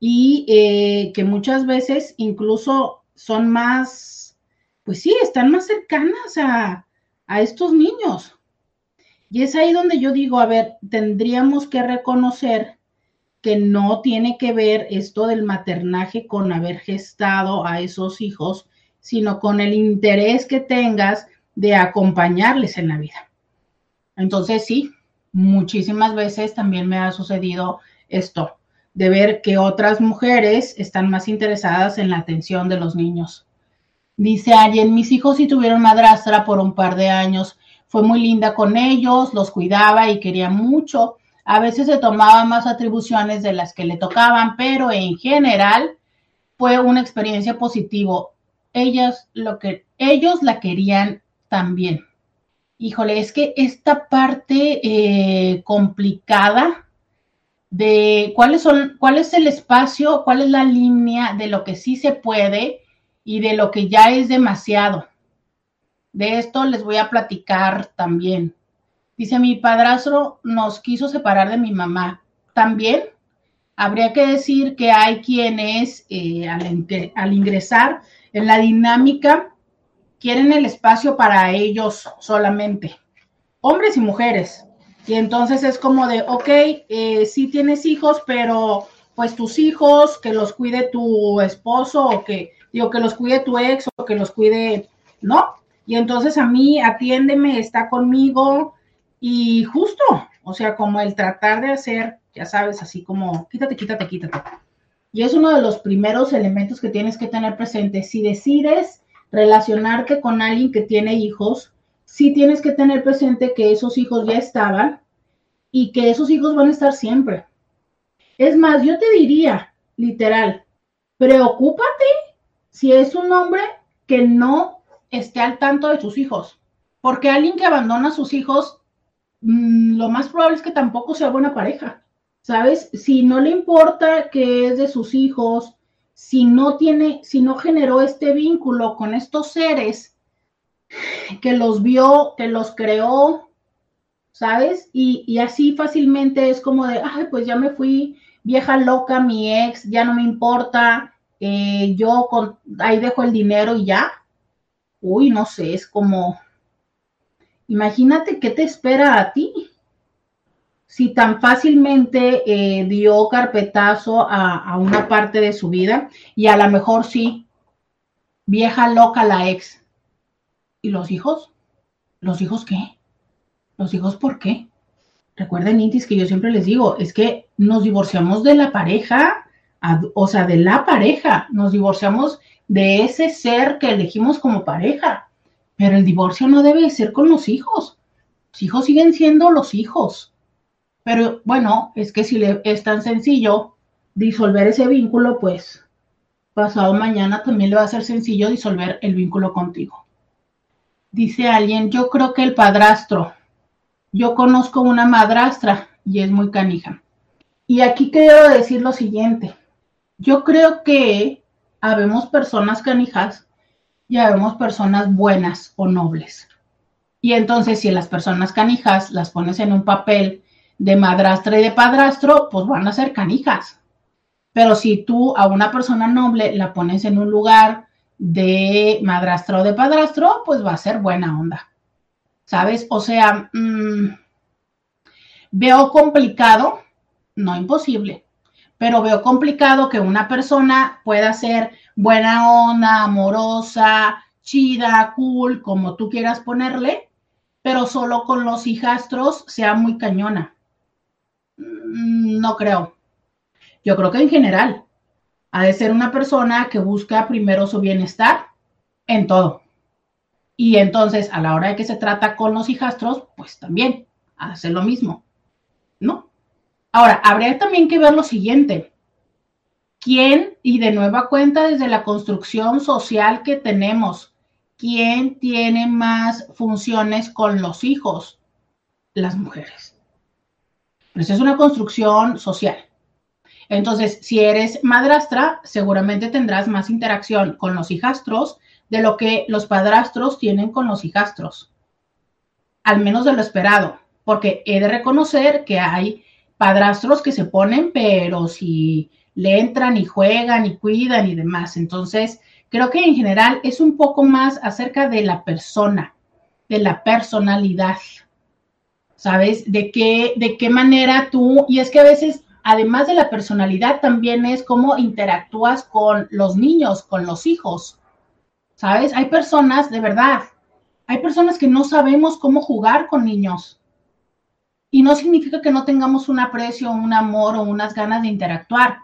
Y eh, que muchas veces incluso son más, pues sí, están más cercanas a, a estos niños. Y es ahí donde yo digo, a ver, tendríamos que reconocer que no tiene que ver esto del maternaje con haber gestado a esos hijos, sino con el interés que tengas de acompañarles en la vida. Entonces, sí, muchísimas veces también me ha sucedido esto, de ver que otras mujeres están más interesadas en la atención de los niños. Dice alguien, mis hijos sí tuvieron madrastra por un par de años, fue muy linda con ellos, los cuidaba y quería mucho. A veces se tomaba más atribuciones de las que le tocaban, pero en general fue una experiencia positiva. Ellas lo que ellos la querían también. Híjole, es que esta parte eh, complicada de cuáles son, cuál es el espacio, cuál es la línea de lo que sí se puede y de lo que ya es demasiado. De esto les voy a platicar también. Dice, mi padrastro nos quiso separar de mi mamá. También habría que decir que hay quienes eh, al, ingresar en la dinámica quieren el espacio para ellos solamente, hombres y mujeres. Y entonces es como de, ok, eh, sí tienes hijos, pero pues tus hijos, que los cuide tu esposo o que, digo, que los cuide tu ex o que los cuide, ¿no? Y entonces a mí, atiéndeme, está conmigo, y justo, o sea, como el tratar de hacer, ya sabes, así como quítate, quítate, quítate. Y es uno de los primeros elementos que tienes que tener presente. Si decides relacionarte con alguien que tiene hijos, sí tienes que tener presente que esos hijos ya estaban y que esos hijos van a estar siempre. Es más, yo te diría, literal, preocúpate si es un hombre que no esté al tanto de sus hijos. Porque alguien que abandona a sus hijos Mm, lo más probable es que tampoco sea buena pareja, ¿sabes? Si no le importa que es de sus hijos, si no tiene, si no generó este vínculo con estos seres, que los vio, que los creó, ¿sabes? Y, así fácilmente es como de, ay, pues ya me fui vieja loca, mi ex, ya no me importa, eh, yo con, ahí dejo el dinero y ya. Uy, no sé, es como, Imagínate qué te espera a ti si tan fácilmente eh, dio carpetazo a, una parte de su vida y a lo mejor sí, vieja loca la ex. ¿Y los hijos? ¿Los hijos qué? ¿Los hijos por qué? Recuerden, Intis, que yo siempre les digo, es que nos divorciamos de la pareja, o sea, de la pareja, nos divorciamos de ese ser que elegimos como pareja. Pero el divorcio no debe ser con los hijos. Los hijos siguen siendo los hijos. Pero bueno, es que si le, es tan sencillo disolver ese vínculo, pues pasado mañana también le va a ser sencillo disolver el vínculo contigo. Dice alguien, yo creo que el padrastro, yo conozco una madrastra y es muy canija. Y aquí quiero decir lo siguiente, yo creo que habemos personas canijas ya vemos personas buenas o nobles. Y entonces, si las personas canijas las pones en un papel de madrastra y de padrastro, pues van a ser canijas. Pero si tú a una persona noble la pones en un lugar de madrastra o de padrastro, pues va a ser buena onda. ¿Sabes? O sea, mm, veo complicado, no imposible, pero veo complicado que una persona pueda ser buena onda, amorosa, chida, cool, como tú quieras ponerle, pero solo con los hijastros sea muy cañona. Mm, no creo. Yo creo que en general ha de ser una persona que busca primero su bienestar en todo. Y entonces, a la hora de que se trata con los hijastros, pues también hace lo mismo. ¿No? Ahora, habría también que ver lo siguiente. ¿Quién, y de nueva cuenta desde la construcción social que tenemos, quién tiene más funciones con los hijos? Las mujeres. Pues es una construcción social. Entonces, si eres madrastra, seguramente tendrás más interacción con los hijastros de lo que los padrastros tienen con los hijastros. Al menos de lo esperado, porque he de reconocer que hay padrastros que se ponen, pero si le entran y juegan y cuidan y demás. Entonces, creo que en general es un poco más acerca de la persona, de la personalidad. ¿Sabes? De qué, de qué manera tú, y es que a veces, además de la personalidad, también es cómo interactúas con los niños, con los hijos. ¿Sabes? Hay personas, de verdad, hay personas que no sabemos cómo jugar con niños. Y no significa que no tengamos un aprecio, un amor o unas ganas de interactuar.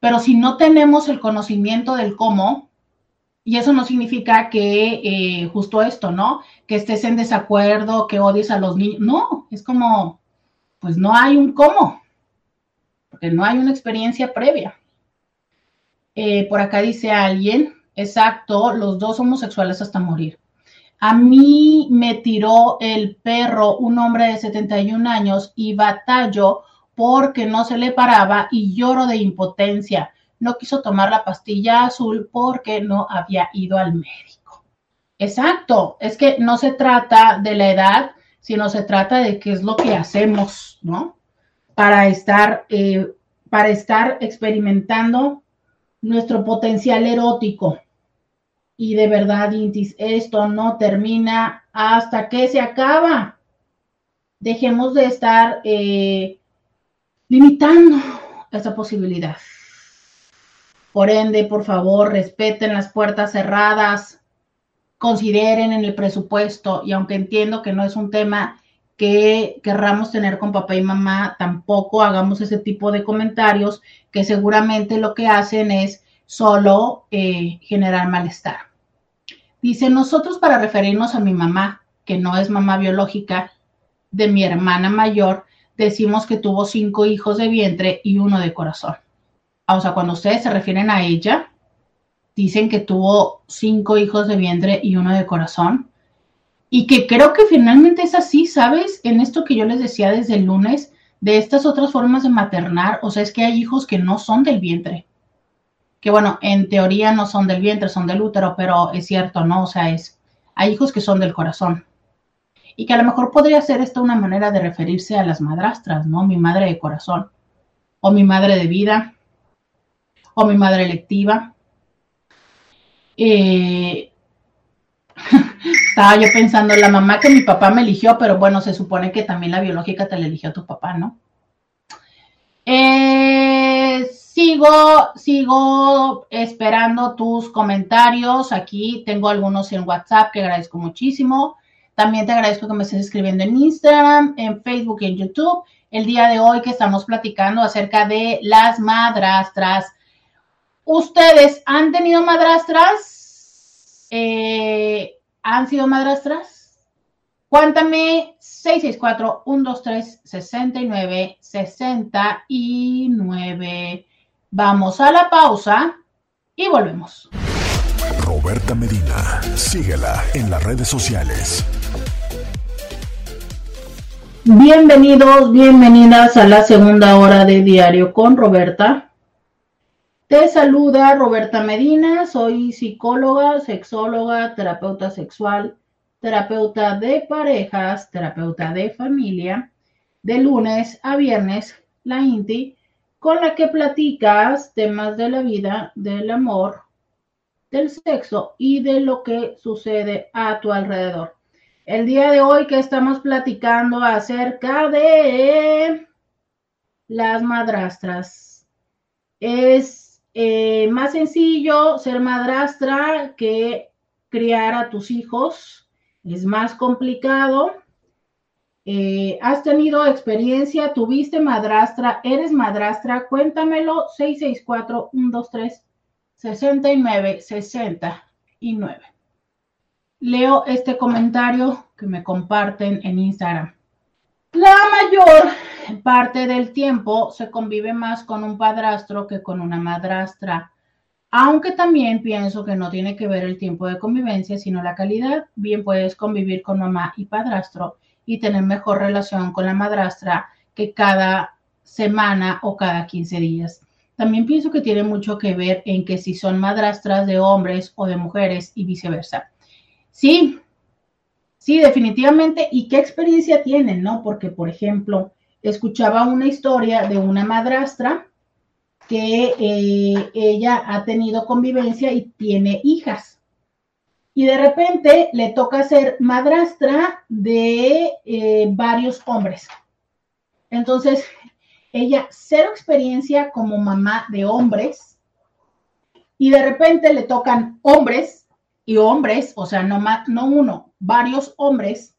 Pero si no tenemos el conocimiento del cómo, y eso no significa que eh, justo esto, ¿no? Que estés en desacuerdo, que odies a los niños. No, es como, pues no hay un cómo, porque no hay una experiencia previa. Eh, por acá dice alguien, exacto, los dos homosexuales hasta morir. A mí me tiró el perro un hombre de 71 años y batallo porque no se le paraba y lloro de impotencia no quiso tomar la pastilla azul porque no había ido al médico. Exacto, es que no se trata de la edad, sino se trata de qué es lo que hacemos, ¿no? Para estar, eh, para estar experimentando nuestro potencial erótico. Y de verdad, Intis, esto no termina hasta que se acaba. Dejemos de estar eh, limitando esa posibilidad. Por ende, por favor, respeten las puertas cerradas, consideren en el presupuesto y aunque entiendo que no es un tema que querramos tener con papá y mamá, tampoco hagamos ese tipo de comentarios que seguramente lo que hacen es solo eh, generar malestar. Dice, nosotros para referirnos a mi mamá, que no es mamá biológica de mi hermana mayor, decimos que tuvo cinco hijos de vientre y uno de corazón o sea, cuando ustedes se refieren a ella, dicen que tuvo cinco hijos de vientre y uno de corazón. Y que creo que finalmente es así, ¿sabes? En esto que yo les decía desde el lunes, de estas otras formas de maternar, o sea, es que hay hijos que no son del vientre. Que bueno, en teoría no son del vientre, son del útero, pero es cierto, ¿no? O sea, es, hay hijos que son del corazón. Y que a lo mejor podría ser esta una manera de referirse a las madrastras, ¿no? Mi madre de corazón o mi madre de vida o mi madre electiva. Eh, estaba yo pensando en la mamá que mi papá me eligió, pero bueno, se supone que también la biológica te la eligió tu papá, ¿no? Eh, sigo, sigo esperando tus comentarios. Aquí tengo algunos en WhatsApp que agradezco muchísimo. También te agradezco que me estés escribiendo en Instagram, en Facebook y en YouTube. El día de hoy que estamos platicando acerca de las madrastras. ¿Ustedes han tenido madrastras? Eh, ¿Han sido madrastras? Cuéntame 664-123-69-69. Vamos a la pausa y volvemos. Roberta Medina, síguela en las redes sociales. Bienvenidos, bienvenidas a la segunda hora de Diario con Roberta. Te saluda Roberta Medina, soy psicóloga, sexóloga, terapeuta sexual, terapeuta de parejas, terapeuta de familia, de lunes a viernes, la INTI, con la que platicas temas de la vida, del amor, del sexo y de lo que sucede a tu alrededor. El día de hoy que estamos platicando acerca de las madrastras. Es eh, más sencillo ser madrastra que criar a tus hijos. Es más complicado. Eh, ¿Has tenido experiencia? ¿Tuviste madrastra? ¿Eres madrastra? Cuéntamelo 664-123-6969. Leo este comentario que me comparten en Instagram. La mayor parte del tiempo se convive más con un padrastro que con una madrastra, aunque también pienso que no tiene que ver el tiempo de convivencia, sino la calidad. Bien puedes convivir con mamá y padrastro y tener mejor relación con la madrastra que cada semana o cada 15 días. también pienso que tiene mucho que ver en que si son madrastras de hombres o de mujeres y viceversa. Sí, sí, definitivamente. ¿Y qué experiencia tienen, no? Porque, por ejemplo, escuchaba una historia de una madrastra que eh, ella ha tenido convivencia y tiene hijas. Y de repente le toca ser madrastra de eh, varios hombres. Entonces, ella cero experiencia como mamá de hombres y de repente le tocan hombres y hombres, o sea, no, no uno, varios hombres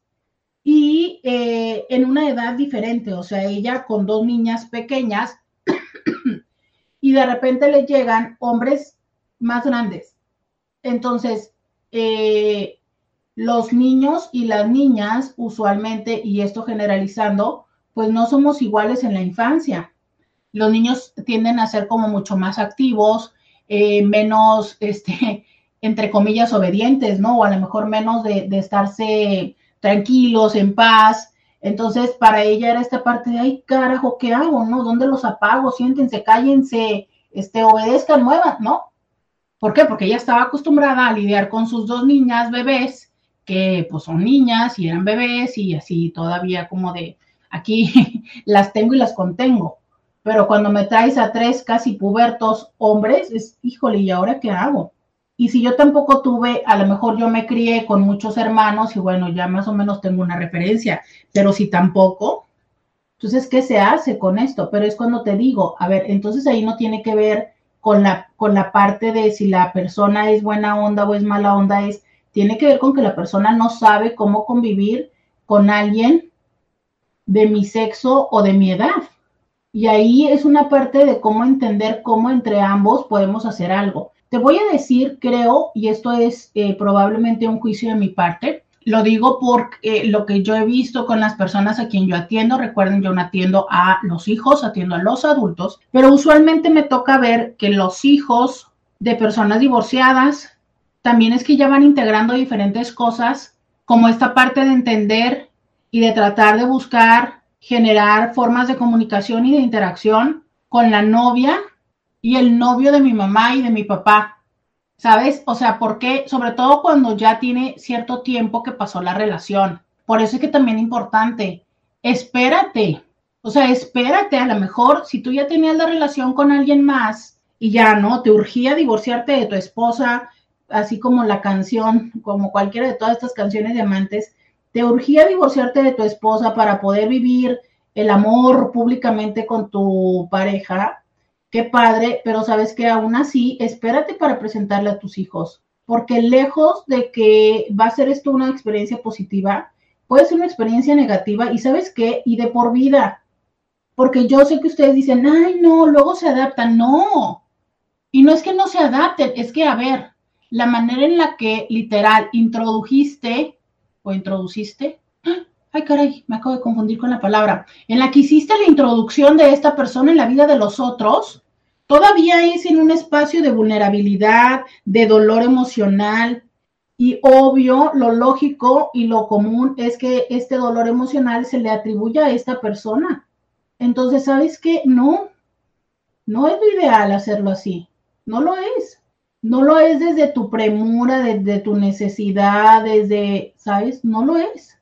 y eh, en una edad diferente, o sea, ella con dos niñas pequeñas y de repente le llegan hombres más grandes. Entonces, eh, los niños y las niñas usualmente, y esto generalizando, pues no somos iguales en la infancia. Los niños tienden a ser como mucho más activos, eh, menos, este, entre comillas, obedientes, ¿no? O a lo mejor menos de, de, estarse tranquilos, en paz. Entonces, para ella era esta parte de, ay, carajo, ¿qué hago, no? ¿Dónde los apago? Siéntense, cállense, este, obedezcan, muevan, ¿no? ¿Por qué? Porque ella estaba acostumbrada a lidiar con sus dos niñas bebés, que pues son niñas y eran bebés y así todavía como de, aquí las tengo y las contengo. Pero cuando me traes a tres casi pubertos hombres, es, híjole, ¿y ahora qué hago? Y si yo tampoco tuve, a lo mejor yo me crié con muchos hermanos y bueno, ya más o menos tengo una referencia, pero si tampoco, entonces, ¿qué se hace con esto? Pero es cuando te digo, a ver, entonces ahí no tiene que ver con la, con la parte de si la persona es buena onda o es mala onda, es, tiene que ver con que la persona no sabe cómo convivir con alguien de mi sexo o de mi edad. Y ahí es una parte de cómo entender cómo entre ambos podemos hacer algo. Te voy a decir, creo, y esto es eh, probablemente un juicio de mi parte, lo digo porque eh, lo que yo he visto con las personas a quien yo atiendo, recuerden, yo no atiendo a los hijos, atiendo a los adultos, pero usualmente me toca ver que los hijos de personas divorciadas también es que ya van integrando diferentes cosas, como esta parte de entender y de tratar de buscar generar formas de comunicación y de interacción con la novia y el novio de mi mamá y de mi papá. ¿Sabes? O sea, ¿por qué? Sobre todo cuando ya tiene cierto tiempo que pasó la relación. Por eso es que también es importante, espérate. O sea, espérate, a lo mejor si tú ya tenías la relación con alguien más y ya no, te urgía divorciarte de tu esposa, así como la canción, como cualquiera de todas estas canciones de amantes, te urgía divorciarte de tu esposa para poder vivir el amor públicamente con tu pareja, qué padre, pero sabes que aún así, espérate para presentarle a tus hijos, porque lejos de que va a ser esto una experiencia positiva, puede ser una experiencia negativa y sabes qué, y de por vida, porque yo sé que ustedes dicen, ay, no, luego se adaptan, no, y no es que no se adapten, es que, a ver, la manera en la que literal introdujiste o introduciste, ay caray, me acabo de confundir con la palabra, en la que hiciste la introducción de esta persona en la vida de los otros, todavía es en un espacio de vulnerabilidad, de dolor emocional. Y obvio, lo lógico y lo común es que este dolor emocional se le atribuya a esta persona. Entonces, ¿sabes qué? No, no es lo ideal hacerlo así. No lo es no lo es desde tu premura, desde tu necesidad, desde, ¿sabes? No lo es.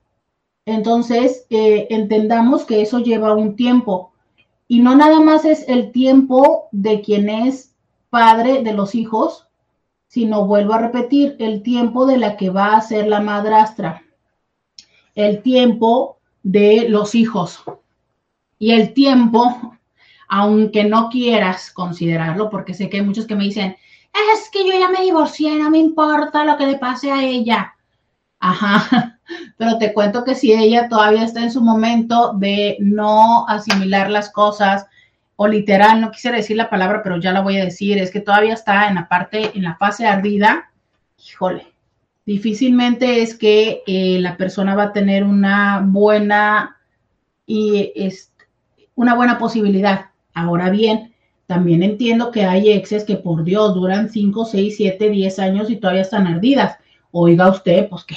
Entonces, eh, entendamos que eso lleva un tiempo. Y no nada más es el tiempo de quien es padre de los hijos, sino vuelvo a repetir, el tiempo de la que va a ser la madrastra, el tiempo de los hijos y el tiempo, aunque no quieras considerarlo, porque sé que hay muchos que me dicen, es que yo ya me divorcié, no me importa lo que le pase a ella. Ajá, pero te cuento que si ella todavía está en su momento de no asimilar las cosas, o literal, no quisiera decir la palabra, pero ya la voy a decir, es que todavía está en la parte, en la fase ardida, híjole, difícilmente es que eh, la persona va a tener una buena y es una buena posibilidad. Ahora bien, también entiendo que hay exes que por Dios duran 5, 6, 7, 10 años y todavía están ardidas. Oiga usted, pues que,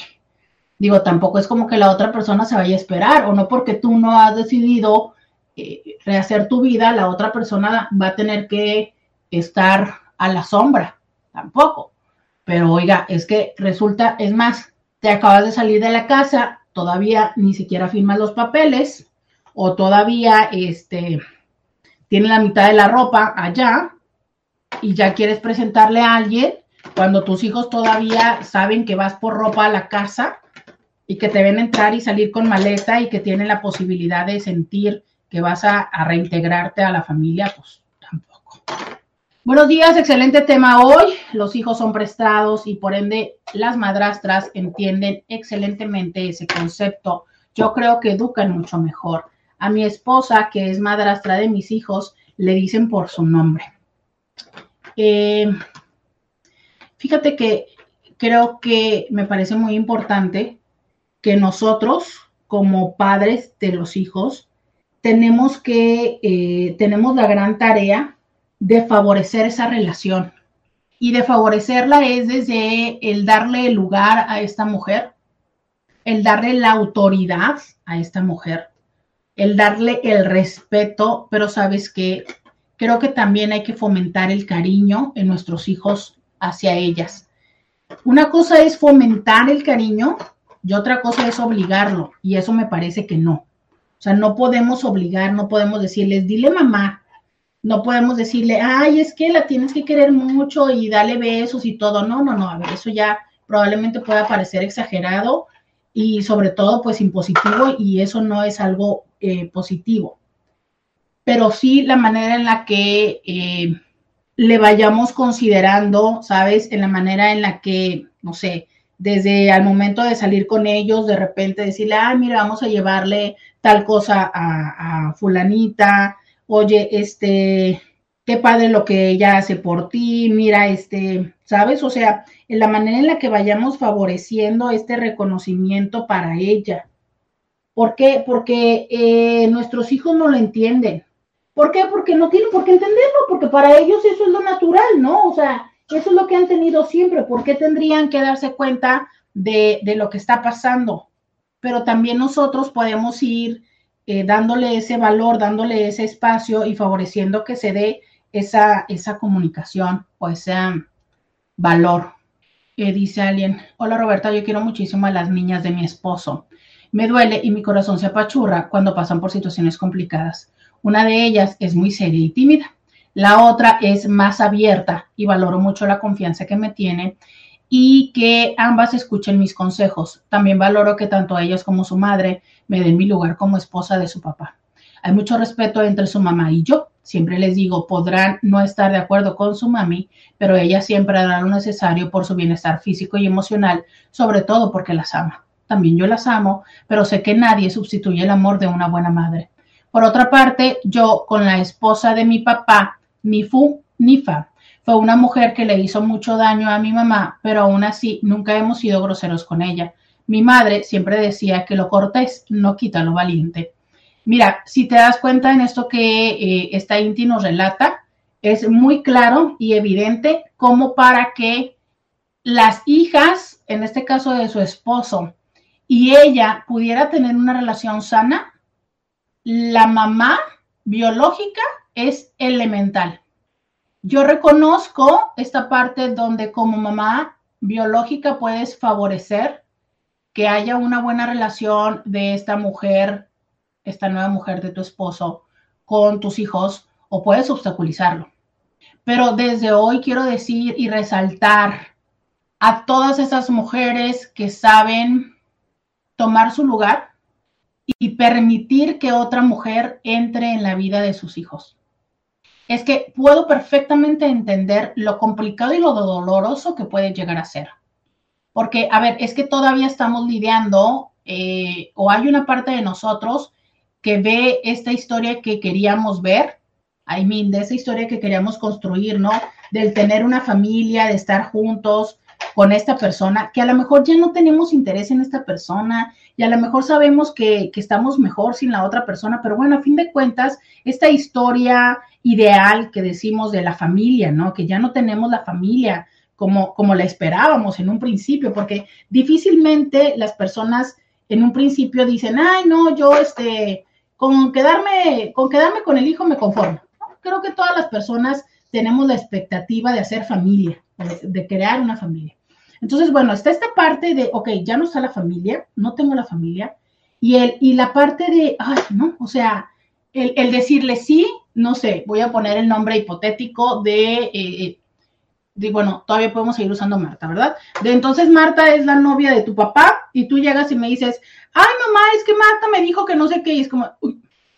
digo, tampoco es como que la otra persona se vaya a esperar o no porque tú no has decidido eh, rehacer tu vida, la otra persona va a tener que estar a la sombra, tampoco. Pero oiga, es que resulta, es más, te acabas de salir de la casa, todavía ni siquiera firmas los papeles o todavía este, tiene la mitad de la ropa allá y ya quieres presentarle a alguien cuando tus hijos todavía saben que vas por ropa a la casa y que te ven entrar y salir con maleta y que tienen la posibilidad de sentir que vas a, reintegrarte a la familia, pues tampoco. Buenos días, excelente tema hoy. Los hijos son prestados y por ende las madrastras entienden excelentemente ese concepto. Yo creo que educan mucho mejor. A mi esposa, que es madrastra de mis hijos, le dicen por su nombre. Eh, fíjate que creo que me parece muy importante que nosotros, como padres de los hijos, tenemos que, eh, tenemos la gran tarea de favorecer esa relación. Y de favorecerla es desde el darle lugar a esta mujer, el darle la autoridad a esta mujer, el darle el respeto, pero sabes que creo que también hay que fomentar el cariño en nuestros hijos hacia ellas. Una cosa es fomentar el cariño y otra cosa es obligarlo, y eso me parece que no. O sea, no podemos obligar, no podemos decirles, dile mamá, no podemos decirle, ay, es que la tienes que querer mucho y dale besos y todo. No, no, no, a ver, eso ya probablemente pueda parecer exagerado y sobre todo pues impositivo y eso no es algo eh, positivo. Pero sí la manera en la que eh, le vayamos considerando, ¿sabes? En la manera en la que, no sé, desde al momento de salir con ellos, de repente decirle, ah, mira, vamos a llevarle tal cosa a, fulanita, oye, este, qué padre lo que ella hace por ti, mira, este, ¿sabes? O sea, en la manera en la que vayamos favoreciendo este reconocimiento para ella. ¿Por qué? Porque eh, nuestros hijos no lo entienden. ¿Por qué? Porque no tienen por qué entenderlo, porque para ellos eso es lo natural, ¿no? O sea, eso es lo que han tenido siempre. ¿Por qué tendrían que darse cuenta de, lo que está pasando? Pero también nosotros podemos ir eh, dándole ese valor, dándole ese espacio y favoreciendo que se dé esa, esa comunicación o ese valor. Eh, dice alguien, hola Roberta, yo quiero muchísimo a las niñas de mi esposo. Me duele y mi corazón se apachurra cuando pasan por situaciones complicadas. Una de ellas es muy seria y tímida. La otra es más abierta y valoro mucho la confianza que me tiene y que ambas escuchen mis consejos. También valoro que tanto ellas como su madre me den mi lugar como esposa de su papá. Hay mucho respeto entre su mamá y yo. Siempre les digo, podrán no estar de acuerdo con su mami, pero ella siempre hará lo necesario por su bienestar físico y emocional, sobre todo porque las ama. También yo las amo, pero sé que nadie sustituye el amor de una buena madre. Por otra parte, yo con la esposa de mi papá ni fu ni fa. Fue una mujer que le hizo mucho daño a mi mamá, pero aún así nunca hemos sido groseros con ella. Mi madre siempre decía que lo cortés no quita lo valiente. Mira, si te das cuenta en esto que eh, esta Inti nos relata, es muy claro y evidente como para que las hijas, en este caso de su esposo, y ella pudiera tener una relación sana, la mamá biológica es elemental. Yo reconozco esta parte donde como mamá biológica puedes favorecer que haya una buena relación de esta mujer, esta nueva mujer de tu esposo con tus hijos o puedes obstaculizarlo. Pero desde hoy quiero decir y resaltar a todas esas mujeres que saben tomar su lugar y permitir que otra mujer entre en la vida de sus hijos es que puedo perfectamente entender lo complicado y lo doloroso que puede llegar a ser. Porque, a ver, es que todavía estamos lidiando eh, o hay una parte de nosotros que ve esta historia que queríamos ver, I mean, de esa historia que queríamos construir, ¿no? Del tener una familia, de estar juntos con esta persona, que a lo mejor ya no tenemos interés en esta persona y a lo mejor sabemos que, que estamos mejor sin la otra persona, pero bueno, a fin de cuentas, esta historia, ideal que decimos de la familia, ¿no? Que ya no tenemos la familia como, como la esperábamos en un principio, porque difícilmente las personas en un principio dicen, ay, no, yo este, con quedarme, con quedarme con el hijo me conformo. Creo que todas las personas tenemos la expectativa de hacer familia, de crear una familia. Entonces, bueno, está esta parte de, ok, ya no está la familia, no tengo la familia, y, el, y la parte de, ay, no, o sea, el, decirle sí, no sé, voy a poner el nombre hipotético de, eh, de, bueno, todavía podemos seguir usando Marta, ¿verdad? De entonces Marta es la novia de tu papá y tú llegas y me dices, ay, mamá, es que Marta me dijo que no sé qué, y es como,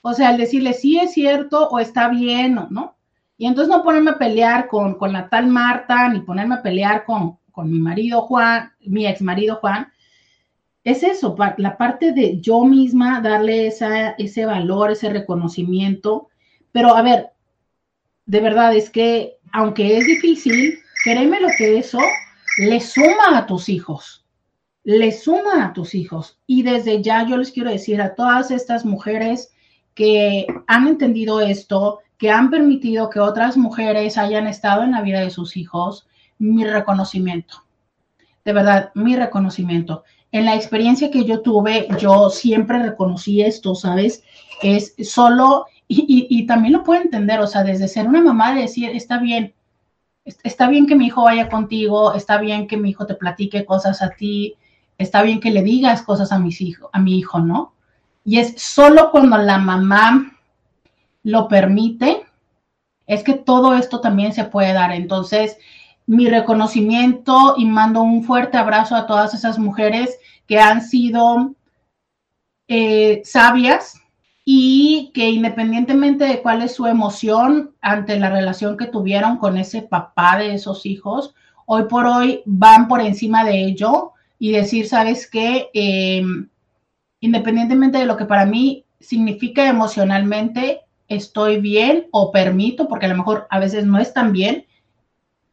o sea, el decirle sí es cierto o está bien o no. Y entonces no ponerme a pelear con, con la tal Marta, ni ponerme a pelear con, con mi marido Juan, mi ex marido Juan, es eso, la parte de yo misma darle ese valor, ese reconocimiento. Pero a ver, de verdad es que aunque es difícil, créeme lo que eso le suma a tus hijos, le suma a tus hijos. Y desde ya yo les quiero decir a todas estas mujeres que han entendido esto, que han permitido que otras mujeres hayan estado en la vida de sus hijos, mi reconocimiento. De verdad, mi reconocimiento. En la experiencia que yo tuve, yo siempre reconocí esto, ¿sabes? Es solo, y, también lo puedo entender, o sea, desde ser una mamá de decir, está bien, está bien que mi hijo vaya contigo, está bien que mi hijo te platique cosas a ti, está bien que le digas cosas a, mis hijos, a mi hijo, ¿no? Y es solo cuando la mamá lo permite, es que todo esto también se puede dar. Entonces, mi reconocimiento y mando un fuerte abrazo a todas esas mujeres que han sido eh, sabias y que independientemente de cuál es su emoción ante la relación que tuvieron con ese papá de esos hijos, hoy por hoy van por encima de ello y decir, sabes qué, em, independientemente de lo que para mí significa emocionalmente, estoy bien o permito, porque a lo mejor a veces no es tan bien,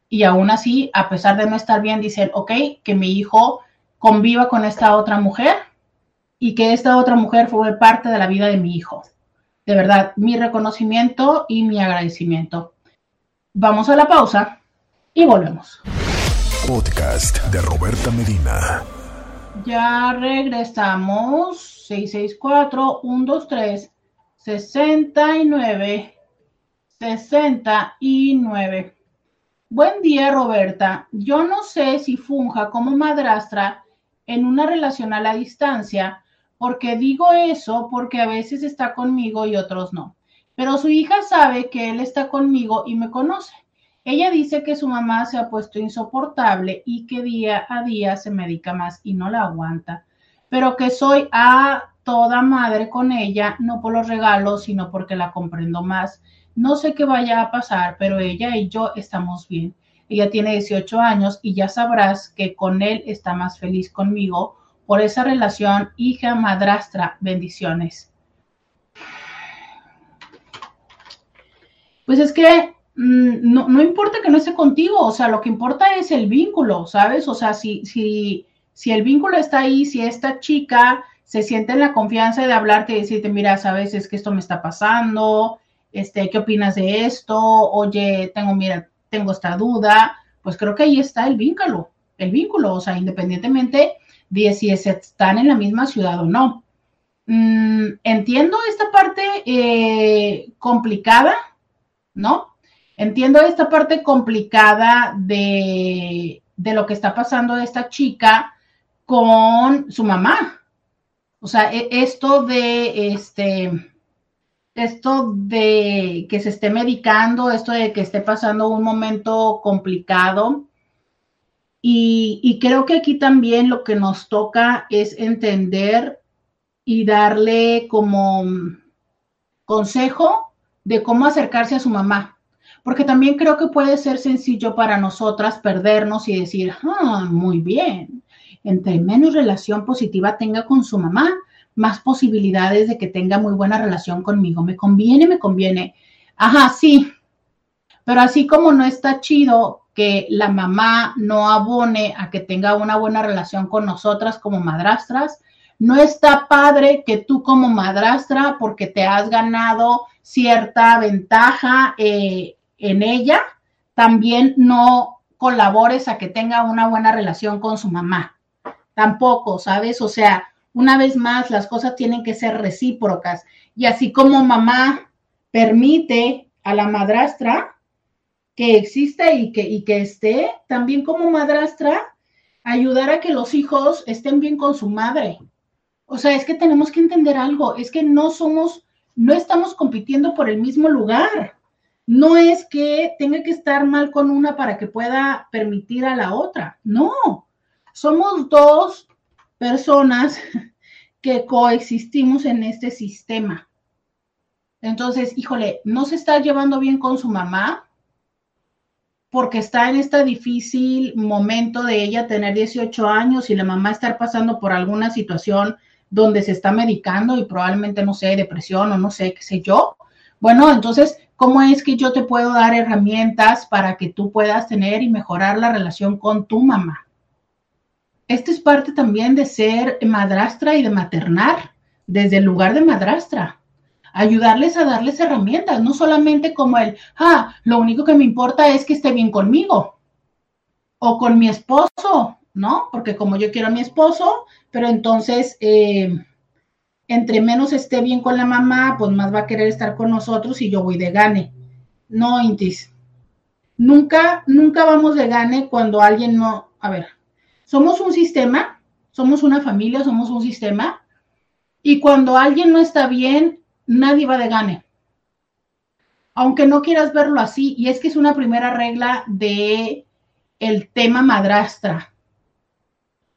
y aún así, a pesar de no estar bien, dicen, ok, que mi hijo conviva con esta otra mujer y que esta otra mujer fue parte de la vida de mi hijo. De verdad, mi reconocimiento y mi agradecimiento. Vamos a la pausa y volvemos. Podcast de Roberta Medina. Ya regresamos. 664-123. 69 69 Buen día, Roberta. Yo no sé si funja como madrastra en una relación a la distancia, porque digo eso porque a veces está conmigo y otros no. Pero su hija sabe que él está conmigo y me conoce. Ella dice que su mamá se ha puesto insoportable y que día a día se medica más y no la aguanta, pero que soy a toda madre con ella, no por los regalos, sino porque la comprendo más no sé qué vaya a pasar, pero ella y yo estamos bien. Ella tiene 18 años y ya sabrás que con él está más feliz conmigo por esa relación hija-madrastra. Bendiciones. Pues es que mm, no, importa que no esté contigo, o sea, lo que importa es el vínculo, ¿sabes? O sea, si, si, si el vínculo está ahí, si esta chica se siente en la confianza de hablarte y decirte, mira, sabes, es que esto me está pasando, este, ¿qué opinas de esto? Oye, tengo, mira, tengo esta duda, pues creo que ahí está el vínculo, el vínculo, o sea, independientemente de si están en la misma ciudad o no. Mm, entiendo esta parte eh, complicada, ¿no? Entiendo esta parte complicada de, de lo que está pasando esta chica con su mamá. O sea, e, esto de este esto de que se esté medicando, esto de que esté pasando un momento complicado. Y, creo que aquí también lo que nos toca es entender y darle como consejo de cómo acercarse a su mamá. Porque también creo que puede ser sencillo para nosotras perdernos y decir, ah, muy bien, entre menos relación positiva tenga con su mamá, más posibilidades de que tenga muy buena relación conmigo. Me conviene, me conviene. Ajá, sí. Pero así como no está chido que la mamá no abone a que tenga una buena relación con nosotras como madrastras, no está padre que tú como madrastra, porque te has ganado cierta ventaja eh, en ella, también no colabores a que tenga una buena relación con su mamá. Tampoco, ¿sabes? O sea, una vez más, las cosas tienen que ser recíprocas. Y así como mamá permite a la madrastra que exista y que, y que esté, también como madrastra, ayudar a que los hijos estén bien con su madre. O sea, es que tenemos que entender algo, es que no somos, no estamos compitiendo por el mismo lugar. No es que tenga que estar mal con una para que pueda permitir a la otra. No, somos dos personas que coexistimos en este sistema. Entonces, híjole, no se está llevando bien con su mamá, porque está en este difícil momento de ella tener 18 años y la mamá estar pasando por alguna situación donde se está medicando y probablemente, no sé, depresión o no sé, qué sé yo. Bueno, entonces, ¿cómo es que yo te puedo dar herramientas para que tú puedas tener y mejorar la relación con tu mamá? Esto es parte también de ser madrastra y de maternar desde el lugar de madrastra ayudarles a darles herramientas, no solamente como el, ah, lo único que me importa es que esté bien conmigo o con mi esposo, ¿no? Porque como yo quiero a mi esposo, pero entonces, eh, entre menos esté bien con la mamá, pues más va a querer estar con nosotros y yo voy de gane. No, Intis. Nunca, nunca vamos de gane cuando alguien no, a ver, somos un sistema, somos una familia, somos un sistema, y cuando alguien no está bien, nadie va de gane. Aunque no quieras verlo así, y es que es una primera regla de el tema madrastra.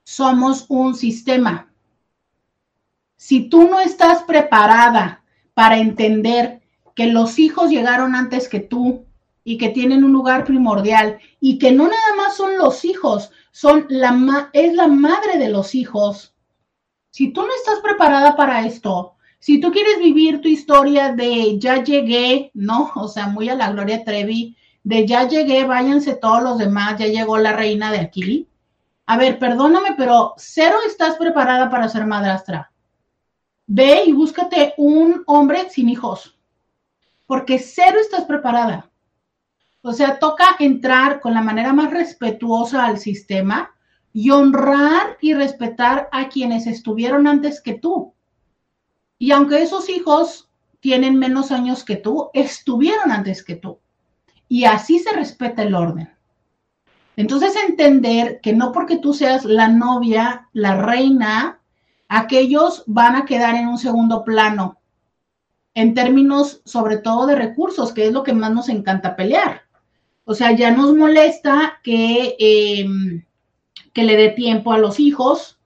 Somos un sistema. Si tú no estás preparada para entender que los hijos llegaron antes que tú y que tienen un lugar primordial y que no nada más son los hijos, son la es la madre de los hijos. Si tú no estás preparada para esto, si tú quieres vivir tu historia de ya llegué, ¿no? O sea, muy a la Gloria Trevi, de ya llegué, váyanse todos los demás, ya llegó la reina de aquí. A ver, perdóname, pero cero estás preparada para ser madrastra. Ve y búscate un hombre sin hijos, porque cero estás preparada. O sea, toca entrar con la manera más respetuosa al sistema y honrar y respetar a quienes estuvieron antes que tú. Y aunque esos hijos tienen menos años que tú, estuvieron antes que tú. Y así se respeta el orden. Entonces entender que no porque tú seas la novia, la reina, aquellos van a quedar en un segundo plano, en términos sobre todo de recursos, que es lo que más nos encanta pelear. O sea, ya nos molesta que, em, que le dé tiempo a los hijos,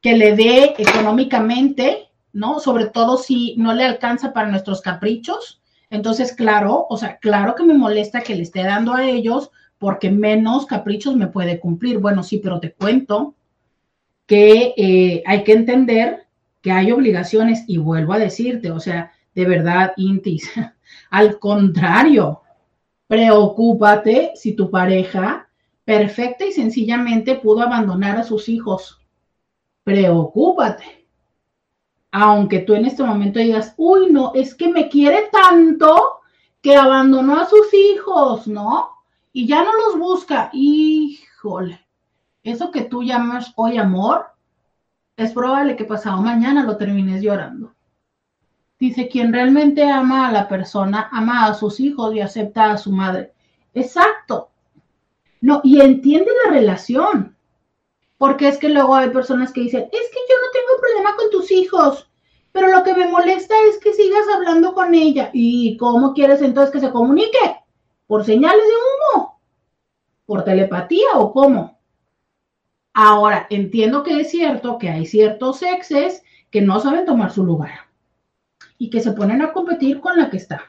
que le dé económicamente, ¿no? Sobre todo si no le alcanza para nuestros caprichos. Entonces, claro, o sea, claro que me molesta que le esté dando a ellos porque menos caprichos me puede cumplir. Bueno, sí, pero te cuento que eh, hay que entender que hay obligaciones y vuelvo a decirte, o sea, de verdad, Intis, al contrario, preocúpate si tu pareja perfecta y sencillamente pudo abandonar a sus hijos. Preocúpate aunque tú en este momento digas, uy, no, es que me quiere tanto que abandonó a sus hijos, ¿no? Y ya no los busca. Híjole, eso que tú llamas hoy amor, es probable que pasado mañana lo termines llorando. Dice, quien realmente ama a la persona, ama a sus hijos y acepta a su madre. Exacto. No, y entiende la relación. Porque es que luego hay personas que dicen, es que yo no tengo problema con tus hijos, pero lo que me molesta es que sigas hablando con ella. ¿Y cómo quieres entonces que se comunique? ¿Por señales de humo? ¿Por telepatía o cómo? Ahora, entiendo que es cierto que hay ciertos exes que no saben tomar su lugar y que se ponen a competir con la que está.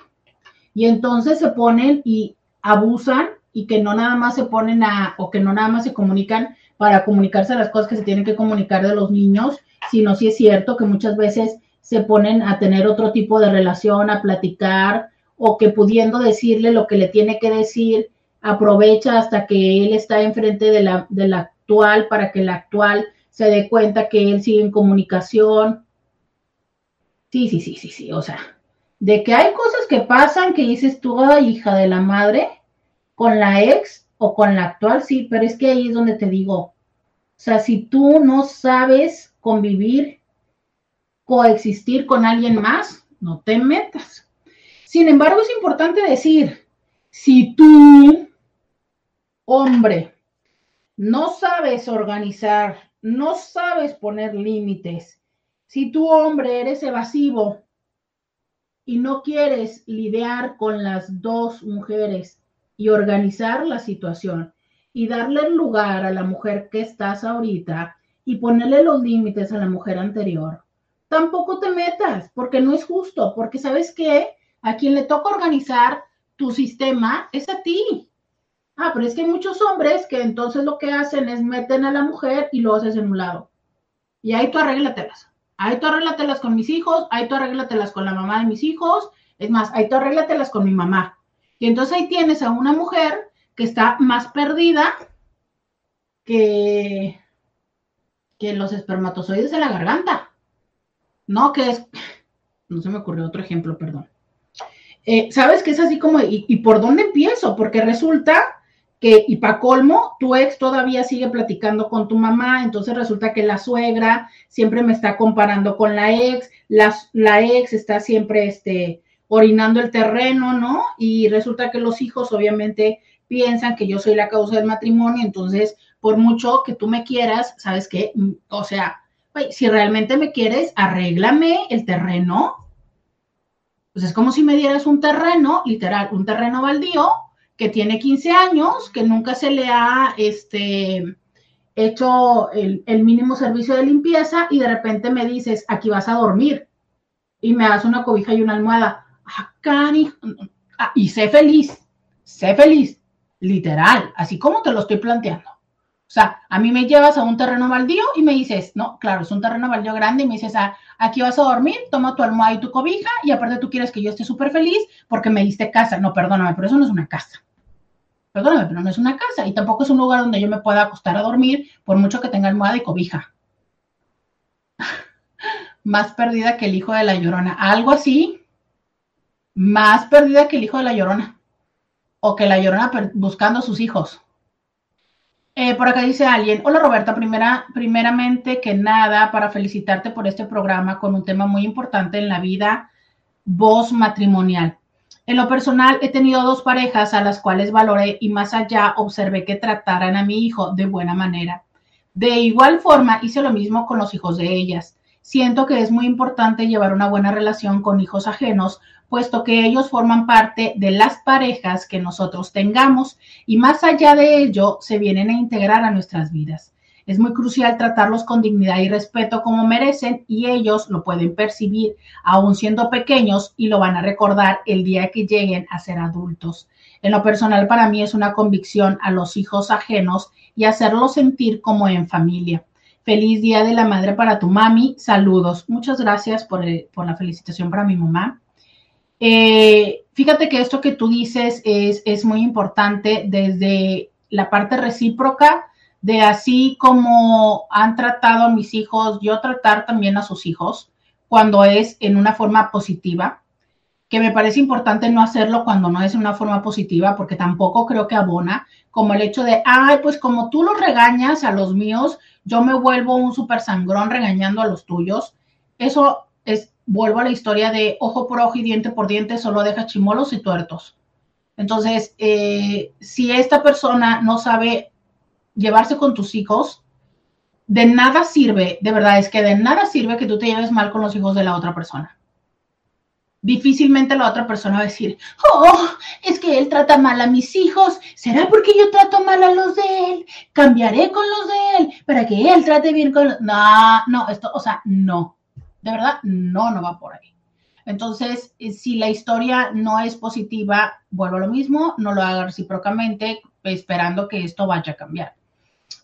Y entonces se ponen y abusan y que no nada más se ponen a, o que no nada más se comunican para comunicarse las cosas que se tienen que comunicar de los niños, sino si es cierto que muchas veces se ponen a tener otro tipo de relación, a platicar, o que pudiendo decirle lo que le tiene que decir, aprovecha hasta que él está enfrente de la, de la actual para que la actual se dé cuenta que él sigue en comunicación. Sí, sí, sí, sí, sí, o sea, de que hay cosas que pasan que dices tú, hija de la madre, con la ex, o con la actual, sí, pero es que ahí es donde te digo, o sea, si tú no sabes convivir coexistir con alguien más, no te metas. Sin embargo, es importante decir, si tú, hombre, no sabes organizar, no sabes poner límites, si tú, hombre, eres evasivo y no quieres lidiar con las dos mujeres y organizar la situación y darle lugar a la mujer que estás ahorita y ponerle los límites a la mujer anterior, tampoco te metas, porque no es justo, porque sabes que a quien le toca organizar tu sistema es a ti. Ah, pero es que hay muchos hombres que entonces lo que hacen es meten a la mujer y lo haces en un lado. Y ahí tú arréglatelas. Ahí tú arréglatelas con mis hijos, ahí tú arréglatelas con la mamá de mis hijos. Es más, ahí tú arréglatelas con mi mamá. Y entonces ahí tienes a una mujer que está más perdida que, que los espermatozoides de la garganta. No, que es, no se me ocurrió otro ejemplo, perdón. Eh, Sabes que es así como, ¿y, por dónde empiezo? Porque resulta que, y para colmo, tu ex todavía sigue platicando con tu mamá, entonces resulta que la suegra siempre me está comparando con la ex, la, la ex está siempre este, orinando el terreno, ¿no? Y resulta que los hijos obviamente piensan que yo soy la causa del matrimonio, entonces, por mucho que tú me quieras, ¿sabes qué? Mm, o sea, si realmente me quieres, arréglame el terreno. Pues es como si me dieras un terreno, literal, un terreno baldío, que tiene 15 años, que nunca se le ha este, hecho el, mínimo servicio de limpieza y de repente me dices, aquí vas a dormir y me das una cobija y una almohada. Ah, ah, y sé feliz, sé feliz, literal, así como te lo estoy planteando. O sea, a mí me llevas a un terreno baldío y me dices, no, claro, es un terreno baldío grande y me dices, ah, aquí vas a dormir, toma tu almohada y tu cobija y aparte tú quieres que yo esté súper feliz porque me diste casa. No, perdóname, pero eso no es una casa. Perdóname, pero no es una casa y tampoco es un lugar donde yo me pueda acostar a dormir por mucho que tenga almohada y cobija. más perdida que el hijo de la llorona. Algo así, más perdida que el hijo de la llorona. O que la llorona buscando a sus hijos. Eh, por acá dice alguien, hola Roberta, primera, primeramente que nada, para felicitarte por este programa con un tema muy importante en la vida, voz matrimonial. En lo personal, he tenido dos parejas a las cuales valoré y más allá observé que trataran a mi hijo de buena manera. De igual forma, hice lo mismo con los hijos de ellas. Siento que es muy importante llevar una buena relación con hijos ajenos puesto que ellos forman parte de las parejas que nosotros tengamos y más allá de ello se vienen a integrar a nuestras vidas. Es muy crucial tratarlos con dignidad y respeto como merecen y ellos lo pueden percibir aún siendo pequeños y lo van a recordar el día que lleguen a ser adultos. En lo personal para mí es una convicción a los hijos ajenos y hacerlos sentir como en familia. Feliz Día de la Madre para tu mami. Saludos. Muchas gracias por, por la felicitación para mi mamá. Eh, fíjate que esto que tú dices es, es muy importante desde la parte recíproca, de así como han tratado a mis hijos, yo tratar también a sus hijos cuando es en una forma positiva, que me parece importante no hacerlo cuando no es en una forma positiva, porque tampoco creo que abona, como el hecho de, ay, pues como tú los regañas a los míos, yo me vuelvo un super sangrón regañando a los tuyos. Eso es vuelvo a la historia de ojo por ojo y diente por diente, solo deja chimolos y tuertos. Entonces, eh, si esta persona no sabe llevarse con tus hijos, de nada sirve, de verdad, es que de nada sirve que tú te lleves mal con los hijos de la otra persona. Difícilmente la otra persona va a decir, oh, es que él trata mal a mis hijos, ¿será porque yo trato mal a los de él? Cambiaré con los de él para que él trate bien con los... No, no, esto, o sea, no de verdad, no, no va por ahí. Entonces, eh, si la historia no es positiva, vuelvo a lo mismo, no lo haga recíprocamente, esperando que esto vaya a cambiar.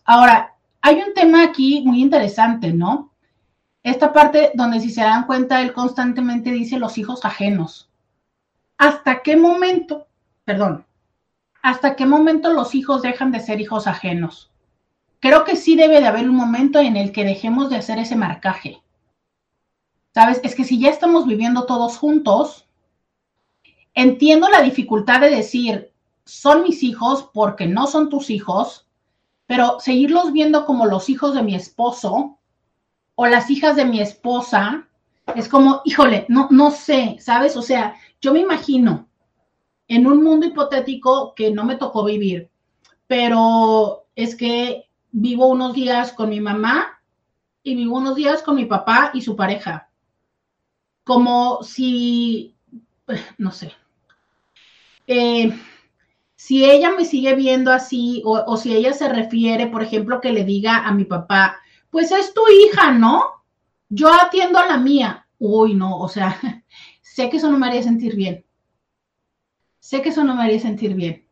Ahora, hay un tema aquí muy interesante, ¿no? Esta parte donde si se dan cuenta, él constantemente dice los hijos ajenos. ¿Hasta qué momento, perdón, hasta qué momento los hijos dejan de ser hijos ajenos? Creo que sí debe de haber un momento en el que dejemos de hacer ese marcaje. ¿Sabes? Es que si ya estamos viviendo todos juntos, entiendo la dificultad de decir, son mis hijos porque no son tus hijos, pero seguirlos viendo como los hijos de mi esposo o las hijas de mi esposa, Es como, híjole, no, no sé, ¿sabes? O sea, yo me imagino en un mundo hipotético que no me tocó vivir, pero es que vivo unos días con mi mamá y vivo unos días con mi papá y su pareja. Como si, no sé, eh, si ella me sigue viendo así o, si ella se refiere, por ejemplo, que le diga a mi papá, pues es tu hija, ¿no? Yo atiendo a la mía. Uy, no, o sea, sé que eso no me haría sentir bien. Sé que eso no me haría sentir bien.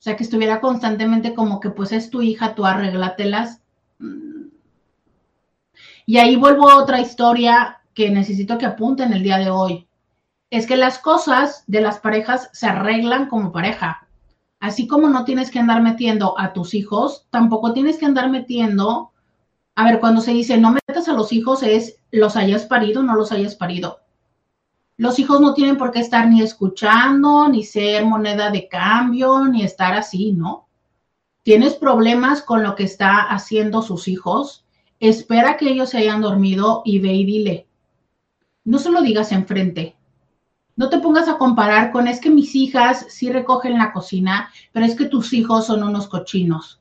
O sea, que estuviera constantemente como que pues es tu hija, tú arréglatelas. Y ahí vuelvo a otra historia que necesito que apunten el día de hoy. Es que las cosas de las parejas se arreglan como pareja. Así como no tienes que andar metiendo a tus hijos, tampoco tienes que andar metiendo, a ver, cuando se dice no metas a los hijos es los hayas parido o no los hayas parido. Los hijos no tienen por qué estar ni escuchando, ni ser moneda de cambio, ni estar así, ¿no? Tienes problemas con lo que está haciendo sus hijos, espera que ellos se hayan dormido y ve y dile. No se lo digas enfrente. No te pongas a comparar con es que mis hijas sí recogen la cocina, pero es que tus hijos son unos cochinos.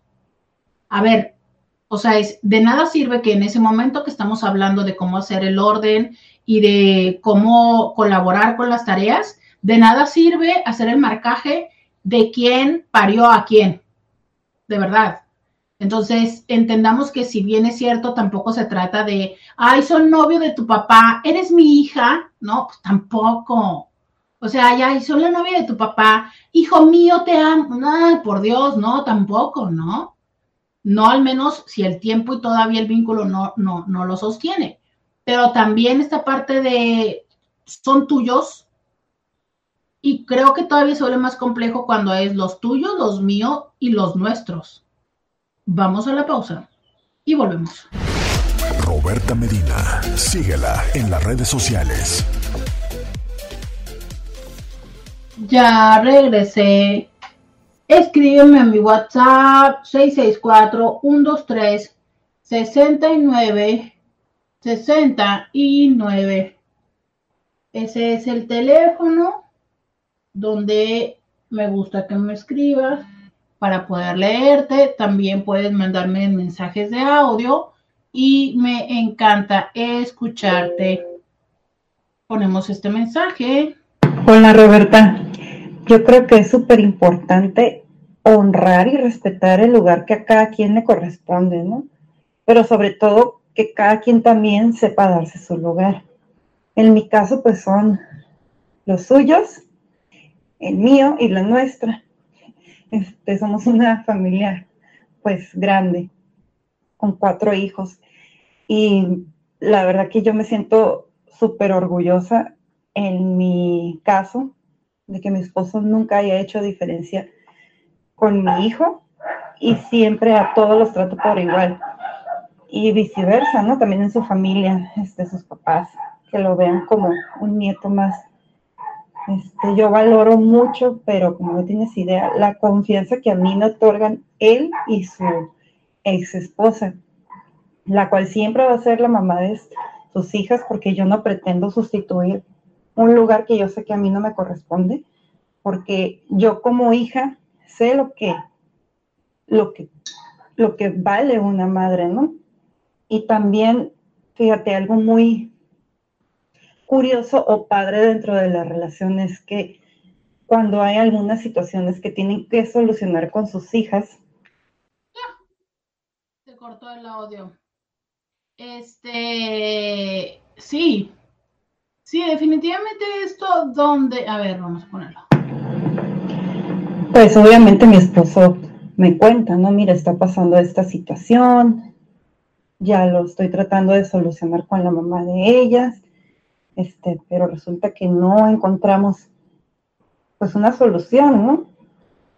A ver, o sea, es, de nada sirve que en ese momento que estamos hablando de cómo hacer el orden y de cómo colaborar con las tareas, de nada sirve hacer el marcaje de quién parió a quién, de verdad. Entonces, entendamos que si bien es cierto, tampoco se trata de, ay, soy novio de tu papá, eres mi hija, no, pues tampoco. O sea, ya, soy la novia de tu papá, hijo mío, te amo, ay, por Dios, no, tampoco, ¿no? No al menos si el tiempo y todavía el vínculo no, no, no lo sostiene. Pero también esta parte de son tuyos y creo que todavía se vuelve más complejo cuando es los tuyos, los míos y los nuestros. Vamos a la pausa y volvemos. Roberta Medina, síguela en las redes sociales. Ya regresé escríbeme a mi WhatsApp 664-123-69-69. Ese es el teléfono donde me gusta que me escribas para poder leerte. También puedes mandarme mensajes de audio y me encanta escucharte. Ponemos este mensaje. Hola Roberta, yo creo que es súper importante honrar y respetar el lugar que a cada quien le corresponde, ¿no? Pero sobre todo que cada quien también sepa darse su lugar. En mi caso, pues son los suyos, el mío y la nuestra. Este, somos una familia, pues, grande, con cuatro hijos. Y la verdad que yo me siento súper orgullosa en mi caso de que mi esposo nunca haya hecho diferencia con mi hijo y siempre a todos los trato por igual. Y viceversa, ¿no? También en su familia, este, sus papás, que lo vean como un nieto más. Este, yo valoro mucho, pero como no tienes idea, la confianza que a mí me otorgan él y su ex esposa, la cual siempre va a ser la mamá de sus hijas, porque yo no pretendo sustituir un lugar que yo sé que a mí no me corresponde, porque yo como hija sé lo que, lo que, lo que vale una madre, ¿no? Y también, fíjate, algo muy curioso o padre dentro de la relación es que cuando hay algunas situaciones que tienen que solucionar con sus hijas. Se cortó el audio. Este, sí, Sí, definitivamente esto donde, a ver, vamos a ponerlo. Pues obviamente mi esposo me cuenta, ¿no? Mira, está pasando esta situación, ya lo estoy tratando de solucionar con la mamá de ellas, este, pero resulta que no encontramos pues una solución, ¿no?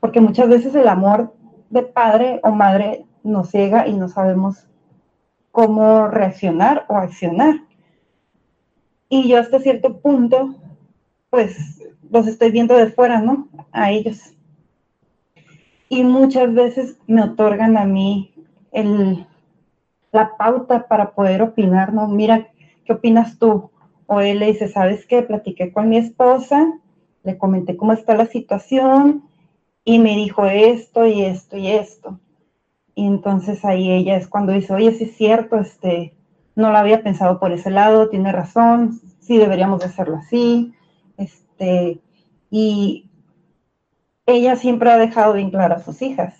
Porque muchas veces el amor de padre o madre nos ciega y no sabemos cómo reaccionar o accionar. Y yo hasta cierto punto, pues los estoy viendo de fuera, ¿no? A ellos. Y muchas veces me otorgan a mí el, la pauta para poder opinar, ¿no? Mira, ¿qué opinas tú? o él le dice, ¿sabes qué? Platiqué con mi esposa, le comenté cómo está la situación y me dijo esto y esto y esto. Y entonces ahí ella es cuando dice, oye, sí es cierto, este, no lo había pensado por ese lado, tiene razón, sí deberíamos de hacerlo así. Este, y ella siempre ha dejado bien claro a sus hijas,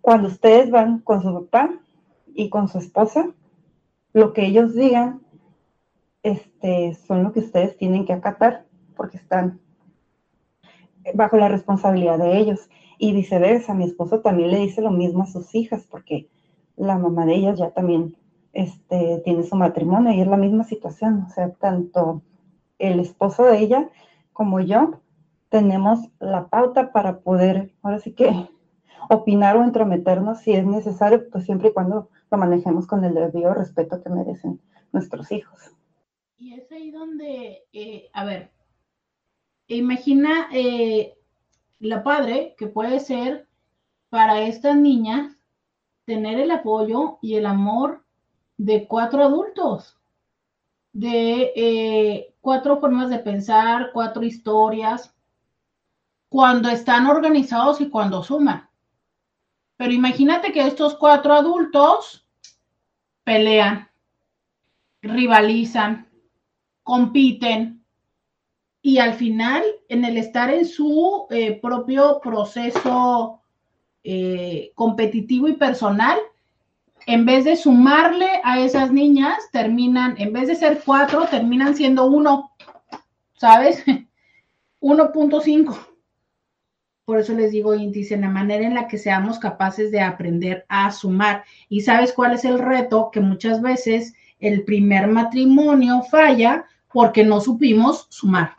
cuando ustedes van con su papá y con su esposa, lo que ellos digan este, son lo que ustedes tienen que acatar porque están bajo la responsabilidad de ellos. Y viceversa, mi esposo también le dice lo mismo a sus hijas porque la mamá de ellas ya también este, tiene su matrimonio y es la misma situación. O sea, tanto el esposo de ella como yo tenemos la pauta para poder, ahora sí que, opinar o entrometernos si es necesario, pues siempre y cuando lo manejemos con el debido respeto que merecen nuestros hijos. Y es ahí donde, eh, a ver, imagina eh, la padre que puede ser para estas niñas tener el apoyo y el amor de cuatro adultos, de eh, cuatro formas de pensar, cuatro historias, cuando están organizados y cuando suman. Pero imagínate que estos cuatro adultos pelean, rivalizan, compiten y al final, en el estar en su eh, propio proceso eh, competitivo y personal, en vez de sumarle a esas niñas, terminan, en vez de ser cuatro, terminan siendo uno, ¿sabes? 1.5. Por eso les digo, índice, en la manera en la que seamos capaces de aprender a sumar. Y sabes cuál es el reto, que muchas veces el primer matrimonio falla porque no supimos sumar,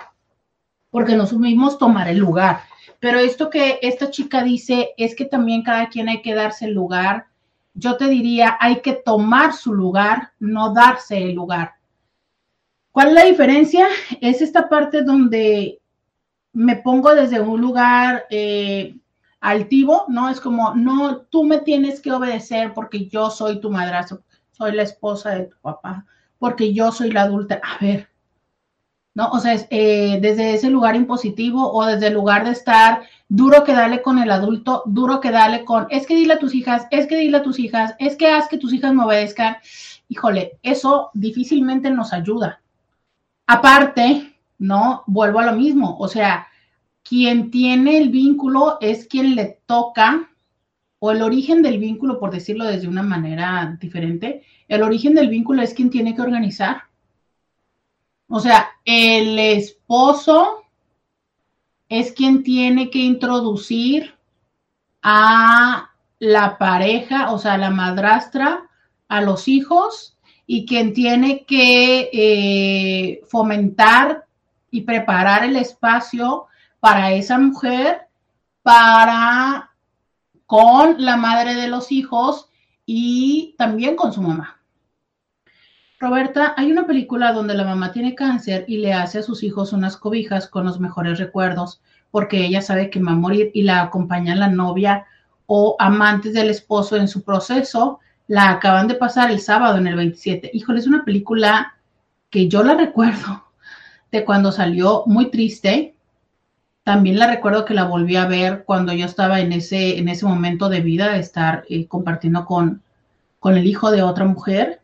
porque no supimos tomar el lugar. Pero esto que esta chica dice es que también cada quien hay que darse el lugar. Yo te diría, hay que tomar su lugar, no darse el lugar. ¿Cuál es la diferencia? Es esta parte donde me pongo desde un lugar eh, altivo, ¿no? Es como, no, tú me tienes que obedecer porque yo soy tu madrazo, soy la esposa de tu papá, porque yo soy la adulta. A ver, ¿no? O sea, eh, desde ese lugar impositivo o desde el lugar de estar duro que dale con el adulto, duro que dale con, es que dile a tus hijas, es que dile a tus hijas, es que haz que tus hijas me obedezcan. Híjole, eso difícilmente nos ayuda. Aparte, ¿no? Vuelvo a lo mismo, o sea, quien tiene el vínculo es quien le toca, o el origen del vínculo, por decirlo desde una manera diferente, el origen del vínculo es quien tiene que organizar. O sea, el esposo es quien tiene que introducir a la pareja, o sea, la madrastra, a los hijos y quien tiene que eh, fomentar y preparar el espacio para esa mujer, para con la madre de los hijos y también con su mamá. Roberta, hay una película donde la mamá tiene cáncer y le hace a sus hijos unas cobijas con los mejores recuerdos, porque ella sabe que va a morir y la acompaña la novia o amantes del esposo en su proceso. La acaban de pasar el sábado en el 27. Híjole, es una película que yo la recuerdo de cuando salió muy triste. También la recuerdo que la volví a ver cuando yo estaba en ese, en ese momento de vida, estar eh, compartiendo con, con el hijo de otra mujer.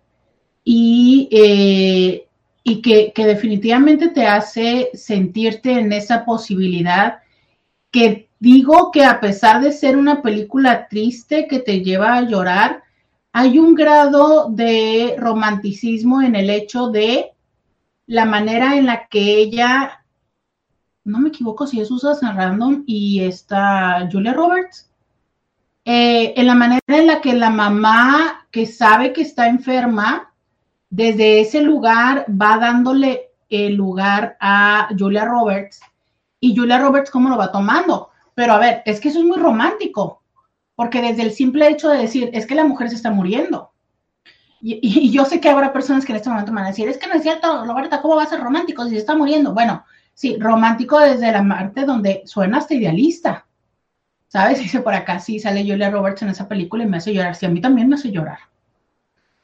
Y, eh, y que, que definitivamente te hace sentirte en esa posibilidad que digo que a pesar de ser una película triste que te lleva a llorar, hay un grado de romanticismo en el hecho de la manera en la que ella, no me equivoco si es Susan Random y está Julia Roberts, eh, en la manera en la que la mamá que sabe que está enferma, desde ese lugar va dándole el lugar a Julia Roberts y Julia Roberts cómo lo va tomando. Pero a ver, es que eso es muy romántico, porque desde el simple hecho de decir, es que la mujer se está muriendo, y, yo sé que habrá personas que en este momento me van a decir, es que no es cierto, Roberta, ¿cómo va a ser romántico si se está muriendo? Bueno, sí, romántico desde la parte donde suena hasta idealista. ¿Sabes? Dice por acá, sí, sale Julia Roberts en esa película y me hace llorar. Sí, a mí también me hace llorar.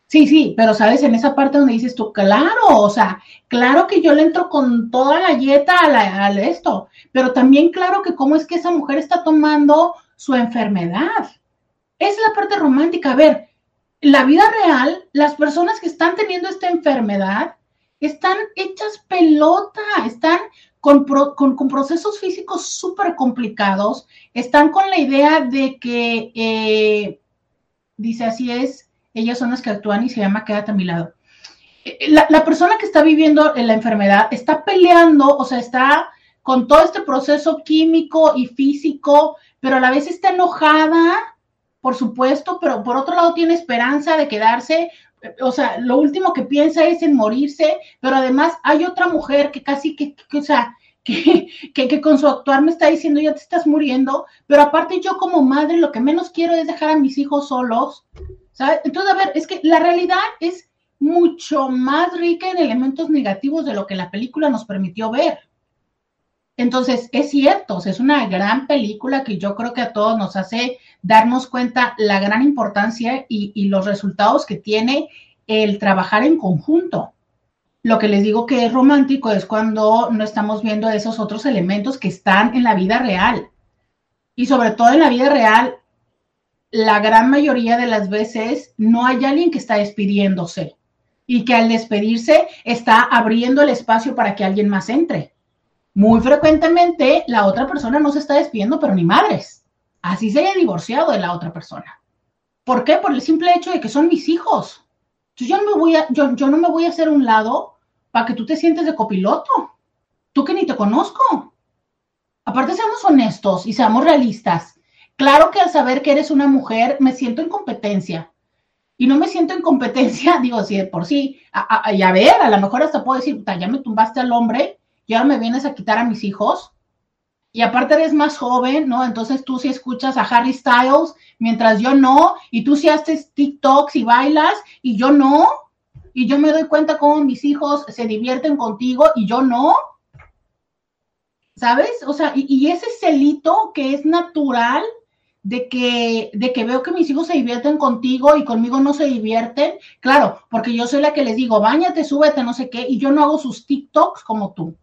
Sí, sí, pero sabes, en esa parte donde dices tú, claro, o sea, claro que yo le entro con toda la galleta a, esto, pero también claro que cómo es que esa mujer está tomando su enfermedad. Es la parte romántica. A ver, la vida real, las personas que están teniendo esta enfermedad están hechas pelota, están con, con, procesos físicos súper complicados, están con la idea de que, eh, dice así es, ellas son las que actúan y se llama Quédate a mi lado. Eh, eh, la, persona que está viviendo la enfermedad está peleando, o sea, está con todo este proceso químico y físico, pero a la vez está enojada, por supuesto, pero por otro lado tiene esperanza de quedarse, o sea, lo último que piensa es en morirse, pero además hay otra mujer que casi que, o sea, que, que, con su actuar me está diciendo, ya te estás muriendo, pero aparte yo como madre lo que menos quiero es dejar a mis hijos solos, entonces, a ver, es que la realidad es mucho más rica en elementos negativos de lo que la película nos permitió ver. Entonces, es cierto, es una gran película que yo creo que a todos nos hace darnos cuenta la gran importancia y, los resultados que tiene el trabajar en conjunto. Lo que les digo que es romántico es cuando no estamos viendo esos otros elementos que están en la vida real. Y sobre todo en la vida real, la gran mayoría de las veces no hay alguien que está despidiéndose y que al despedirse está abriendo el espacio para que alguien más entre. Muy frecuentemente la otra persona no se está despidiendo, pero ni madres. Así se haya divorciado de la otra persona. ¿Por qué? Por el simple hecho de que son mis hijos. Yo, no me voy a, yo, yo no me voy a hacer un lado para que tú te sientes de copiloto. Tú que ni te conozco. Aparte, seamos honestos y seamos realistas. Claro que al saber que eres una mujer, me siento en competencia. Y no me siento en competencia, digo, si de por sí, y a, ver, a lo mejor hasta puedo decir, ya me tumbaste al hombre y ahora me vienes a quitar a mis hijos. Y aparte eres más joven, ¿no? Entonces tú sí escuchas a Harry Styles, mientras yo no, y tú sí haces TikToks y bailas, y yo no. Y yo me doy cuenta cómo mis hijos se divierten contigo y yo no. ¿Sabes? O sea, y ese celito que es natural, de que, de que veo que mis hijos se divierten contigo y conmigo no se divierten, claro, porque yo soy la que les digo, bañate, súbete, no sé qué, y yo no hago sus TikToks como tú.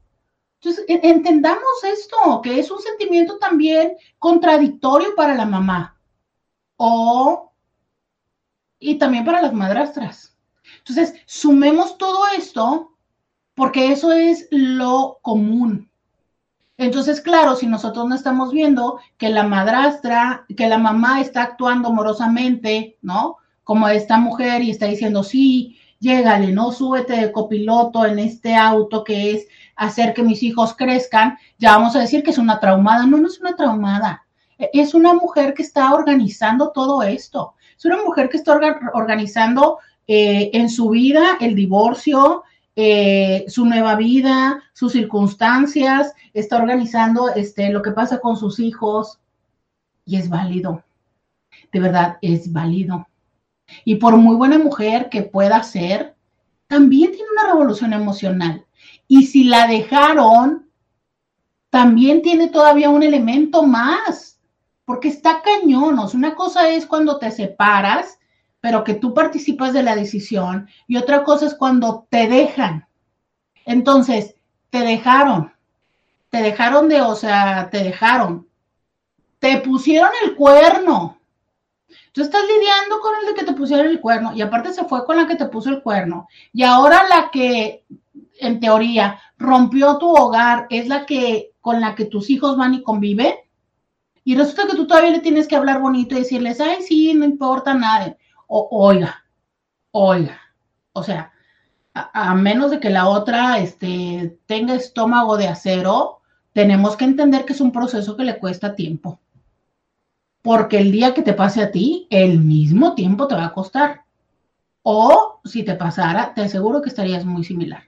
Entonces, entendamos esto, que es un sentimiento también contradictorio para la mamá. O, y también para las madrastras. Entonces, sumemos todo esto porque eso es lo común. Entonces, claro, si nosotros no estamos viendo que la madrastra, que la mamá está actuando amorosamente, ¿no? Como esta mujer y está diciendo, sí, llégale, ¿no? Súbete de copiloto en este auto que es hacer que mis hijos crezcan, ya vamos a decir que es una traumada. No, no es una traumada. E, es una mujer que está organizando todo esto. Es una mujer que está organizando eh, en su vida el divorcio, eh, su nueva vida, sus circunstancias, está organizando este, lo que pasa con sus hijos y es válido. De verdad, es válido. Y por muy buena mujer que pueda ser, también tiene una revolución emocional. Y si la dejaron, también tiene todavía un elemento más, porque está cañón. una cosa es cuando te separas pero que tú participas de la decisión y otra cosa es cuando te dejan. Entonces, te dejaron, te dejaron de, o sea, te dejaron, te pusieron el cuerno. Tú estás lidiando con el de que te pusieron el cuerno y aparte se fue con la que te puso el cuerno. Y ahora la que, en teoría, rompió tu hogar es la que con la que tus hijos van y conviven. Y resulta que tú todavía le tienes que hablar bonito y decirles, ay, sí, no importa nada oiga, oiga, o sea, a, menos de que la otra este, tenga estómago de acero, tenemos que entender que es un proceso que le cuesta tiempo. Porque el día que te pase a ti, el mismo tiempo te va a costar. O si te pasara, te aseguro que estarías muy similar.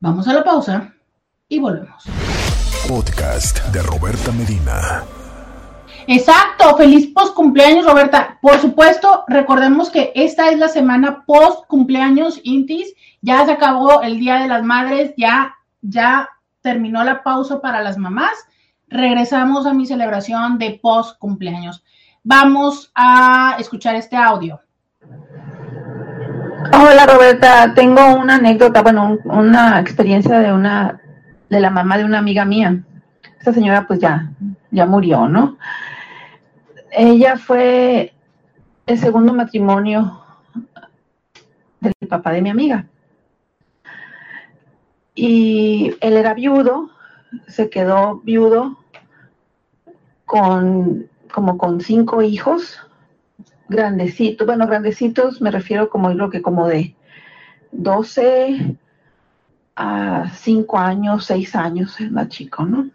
Vamos a la pausa y volvemos. Podcast de Roberta Medina. Exacto, feliz post cumpleaños, Roberta. Por supuesto, recordemos que esta es la semana post cumpleaños Intis. Ya se acabó el Día de las Madres, ya, ya terminó la pausa para las mamás. Regresamos a mi celebración de post cumpleaños. Vamos a escuchar este audio. Hola Roberta, tengo una anécdota, bueno, una experiencia de una, de la mamá de una amiga mía. Esta señora pues ya, ya murió, ¿no? Ella fue el segundo matrimonio del papá de mi amiga. Y él era viudo, se quedó viudo con como con cinco hijos, grandecitos, bueno, grandecitos me refiero como creo que como de 12 a 5 años, 6 años, es más chico, ¿no?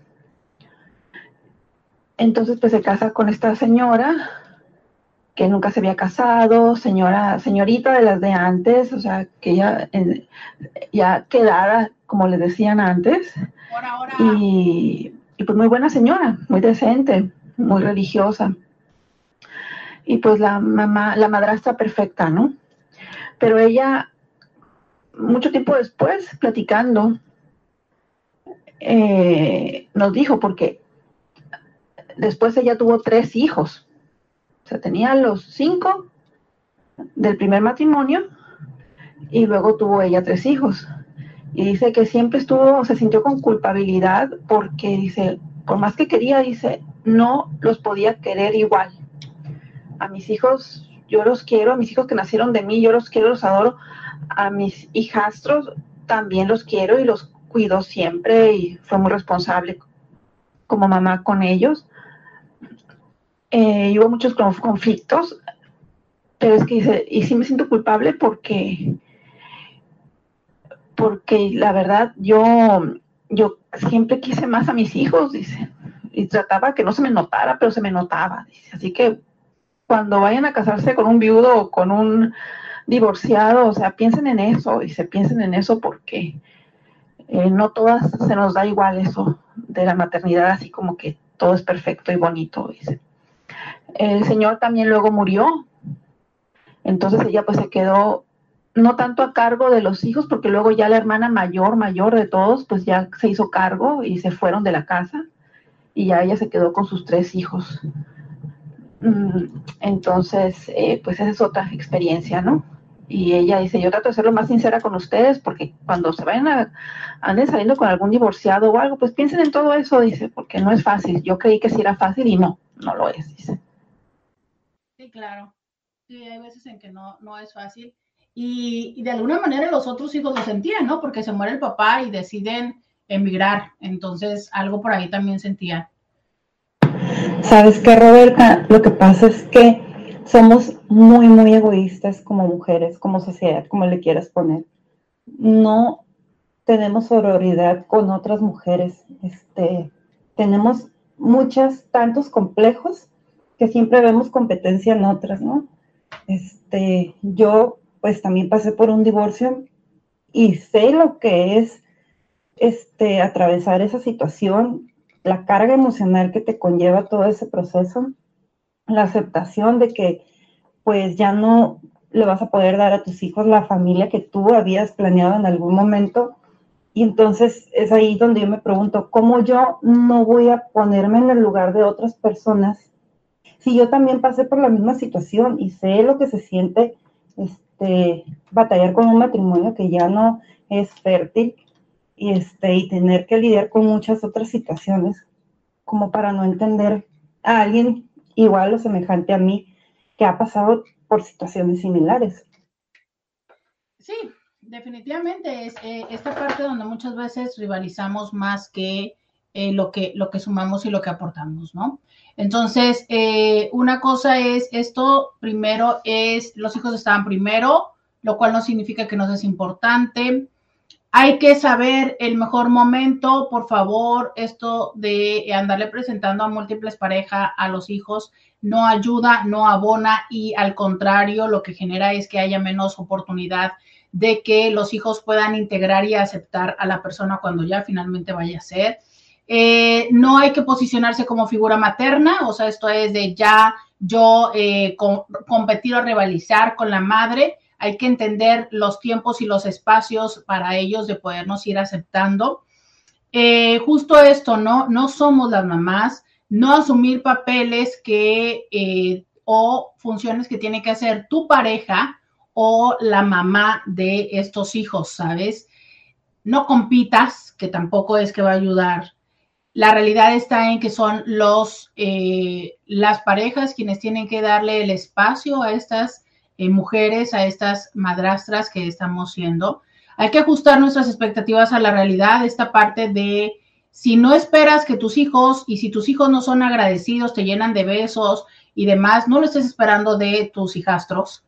Entonces pues se casa con esta señora que nunca se había casado, señora, señorita de las de antes, o sea, que ya, ya quedara, como le decían antes, Y, y pues muy buena señora, muy decente, muy religiosa. Y pues la mamá, la madrastra perfecta, ¿no? Pero ella, mucho tiempo después, platicando, eh, nos dijo, porque después ella tuvo tres hijos, o sea, tenía los cinco del primer matrimonio y luego tuvo ella tres hijos. Y dice que siempre estuvo, se sintió con culpabilidad porque dice, por más que quería, dice, no los podía querer igual a mis hijos, yo los quiero, a mis hijos que nacieron de mí, yo los quiero, los adoro, a mis hijastros también los quiero y los cuido siempre y fue muy responsable como mamá con ellos. Eh, hubo muchos conflictos, pero es que y sí me siento culpable porque, porque la verdad yo, yo siempre quise más a mis hijos, dice, y trataba que no se me notara, pero se me notaba, dice, así que cuando vayan a casarse con un viudo o con un divorciado, o sea, piensen en eso y se piensen en eso porque eh, no todas se nos da igual eso de la maternidad, así como que todo es perfecto y bonito, dice. El señor también luego murió, entonces ella pues se quedó no tanto a cargo de los hijos, porque luego ya la hermana mayor, mayor de todos, pues ya se hizo cargo y se fueron de la casa y ya ella se quedó con sus tres hijos. Mm, entonces, eh, pues esa es otra experiencia, ¿no? Y ella dice, yo trato de ser lo más sincera con ustedes porque cuando se vayan a, anden saliendo con algún divorciado o algo, pues piensen en todo eso, dice, porque no es fácil. Yo creí que sí era fácil y no, no lo es, dice. Sí, claro. Sí, hay veces en que no, no es fácil. Y, y de alguna manera los otros hijos lo sentían, ¿no? Porque se muere el papá y deciden emigrar. Entonces, algo por ahí también sentían. ¿Sabes qué, Roberta? Lo que pasa es que somos muy, muy egoístas como mujeres, como sociedad, como le quieras poner. No tenemos sororidad con otras mujeres. Este, tenemos muchos, tantos complejos que siempre vemos competencia en otras, ¿no? Este, yo pues también pasé por un divorcio y sé lo que es este, atravesar esa situación la carga emocional que te conlleva todo ese proceso, la aceptación de que pues ya no le vas a poder dar a tus hijos la familia que tú habías planeado en algún momento. Y entonces es ahí donde yo me pregunto, ¿cómo yo no voy a ponerme en el lugar de otras personas si yo también pasé por la misma situación y sé lo que se siente este, batallar con un matrimonio que ya no es fértil, y, este, y tener que lidiar con muchas otras situaciones, como para no entender a alguien igual o semejante a mí que ha pasado por situaciones similares. Sí, definitivamente es eh, esta parte donde muchas veces rivalizamos más que, eh, lo que lo que sumamos y lo que aportamos, ¿no? Entonces, eh, una cosa es esto, primero es, los hijos estaban primero, lo cual no significa que no es importante. Hay que saber el mejor momento, por favor, esto de andarle presentando a múltiples parejas a los hijos no ayuda, no abona y al contrario lo que genera es que haya menos oportunidad de que los hijos puedan integrar y aceptar a la persona cuando ya finalmente vaya a ser. Eh, no hay que posicionarse como figura materna, o sea, esto es de ya yo eh, competir o rivalizar con la madre hay que entender los tiempos y los espacios para ellos de podernos ir aceptando. Eh, justo esto, ¿no? No somos las mamás, no asumir papeles que o funciones que tiene que hacer tu pareja o la mamá de estos hijos, ¿sabes? No compitas, que tampoco es que va a ayudar. La realidad está en que son los, eh, las parejas quienes tienen que darle el espacio a estas eh, mujeres, a estas madrastras que estamos siendo. Hay que ajustar nuestras expectativas a la realidad, esta parte de si no esperas que tus hijos y si tus hijos no son agradecidos, te llenan de besos y demás, no lo estés esperando de tus hijastros.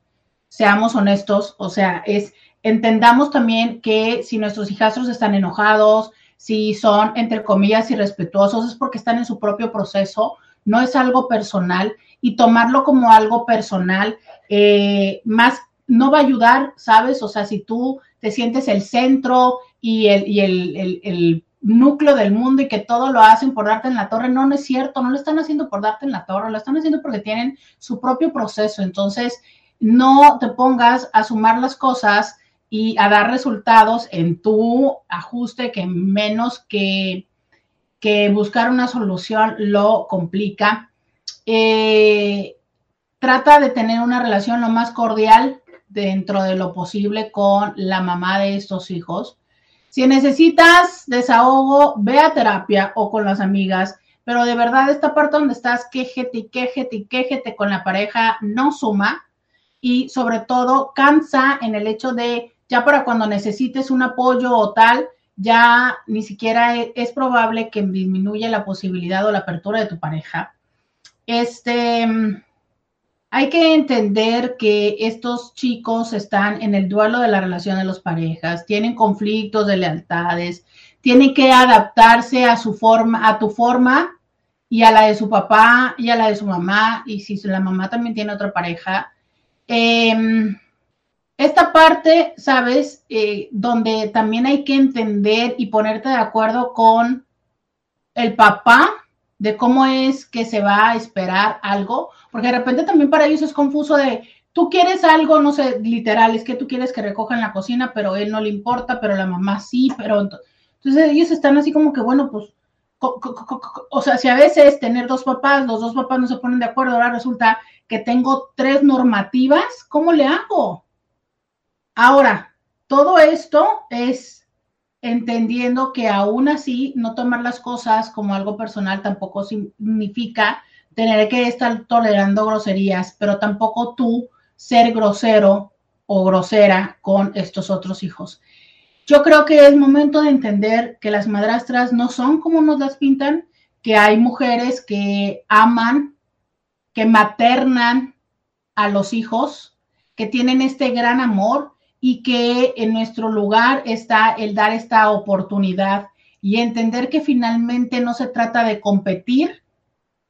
Seamos honestos, o sea, es entendamos también que si nuestros hijastros están enojados, si son, entre comillas, irrespetuosos, es porque están en su propio proceso, no es algo personal y tomarlo como algo personal, eh, más no va a ayudar, ¿sabes? O sea, si tú te sientes el centro y el, y el, el núcleo del mundo y que todo lo hacen por darte en la torre. No, no es cierto, no lo están haciendo por darte en la torre, lo están haciendo porque tienen su propio proceso. Entonces, no te pongas a sumar las cosas y a dar resultados en tu ajuste que menos que, que buscar una solución lo complica. Eh, trata de tener una relación lo más cordial dentro de lo posible con la mamá de estos hijos si necesitas desahogo, ve a terapia o con las amigas, pero de verdad esta parte donde estás quejete y quejete y quejete con la pareja no suma y sobre todo cansa en el hecho de ya para cuando necesites un apoyo o tal, ya ni siquiera e, es, probable que disminuya la posibilidad o la apertura de tu pareja. Este, hay que entender que estos chicos están en el duelo de la relación de las parejas, tienen conflictos de lealtades, tienen que adaptarse a su forma, a tu forma y a la de su papá y a la de su mamá, y si la mamá también tiene otra pareja. Em, esta parte, ¿sabes? Eh, donde también hay que entender y ponerte de acuerdo con el papá de cómo es que se va a esperar algo, porque de repente también para ellos es confuso de, tú quieres algo, no sé, literal, es que tú quieres que recojan la cocina, pero él no le importa, pero la mamá sí, pero entonces ellos están así como que, bueno, pues, o sea, si a veces tener dos papás, los dos papás no se ponen de acuerdo, ahora resulta que tengo tres normativas, ¿cómo le hago? Ahora, todo esto es entendiendo que aún así no tomar las cosas como algo personal tampoco significa tener que estar tolerando groserías, pero tampoco tú ser grosero o grosera con estos otros hijos. Yo creo que es momento de entender que las madrastras no son como nos las pintan, que hay mujeres que aman, que maternan a los hijos, que tienen este gran amor y que en nuestro lugar está el dar esta oportunidad y entender que finalmente no se trata de competir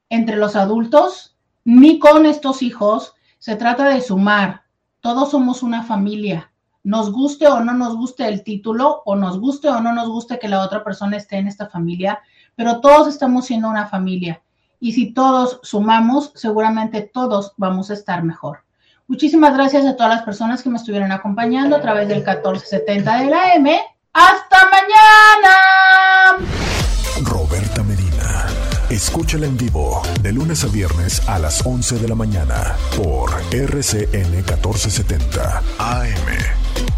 entre los adultos ni con estos hijos, se trata de sumar. Todos somos una familia. Nos guste o no nos guste el título, o nos guste o no nos guste que la otra persona esté en esta familia, pero todos estamos siendo una familia. Y si todos sumamos, seguramente todos vamos a estar mejor. Muchísimas gracias a todas las personas que me estuvieron acompañando a través del 1470 de la M. ¡Hasta mañana! Roberta Medina. Escúchala en vivo de lunes a viernes a las 11 de la mañana por RCN 1470 AM.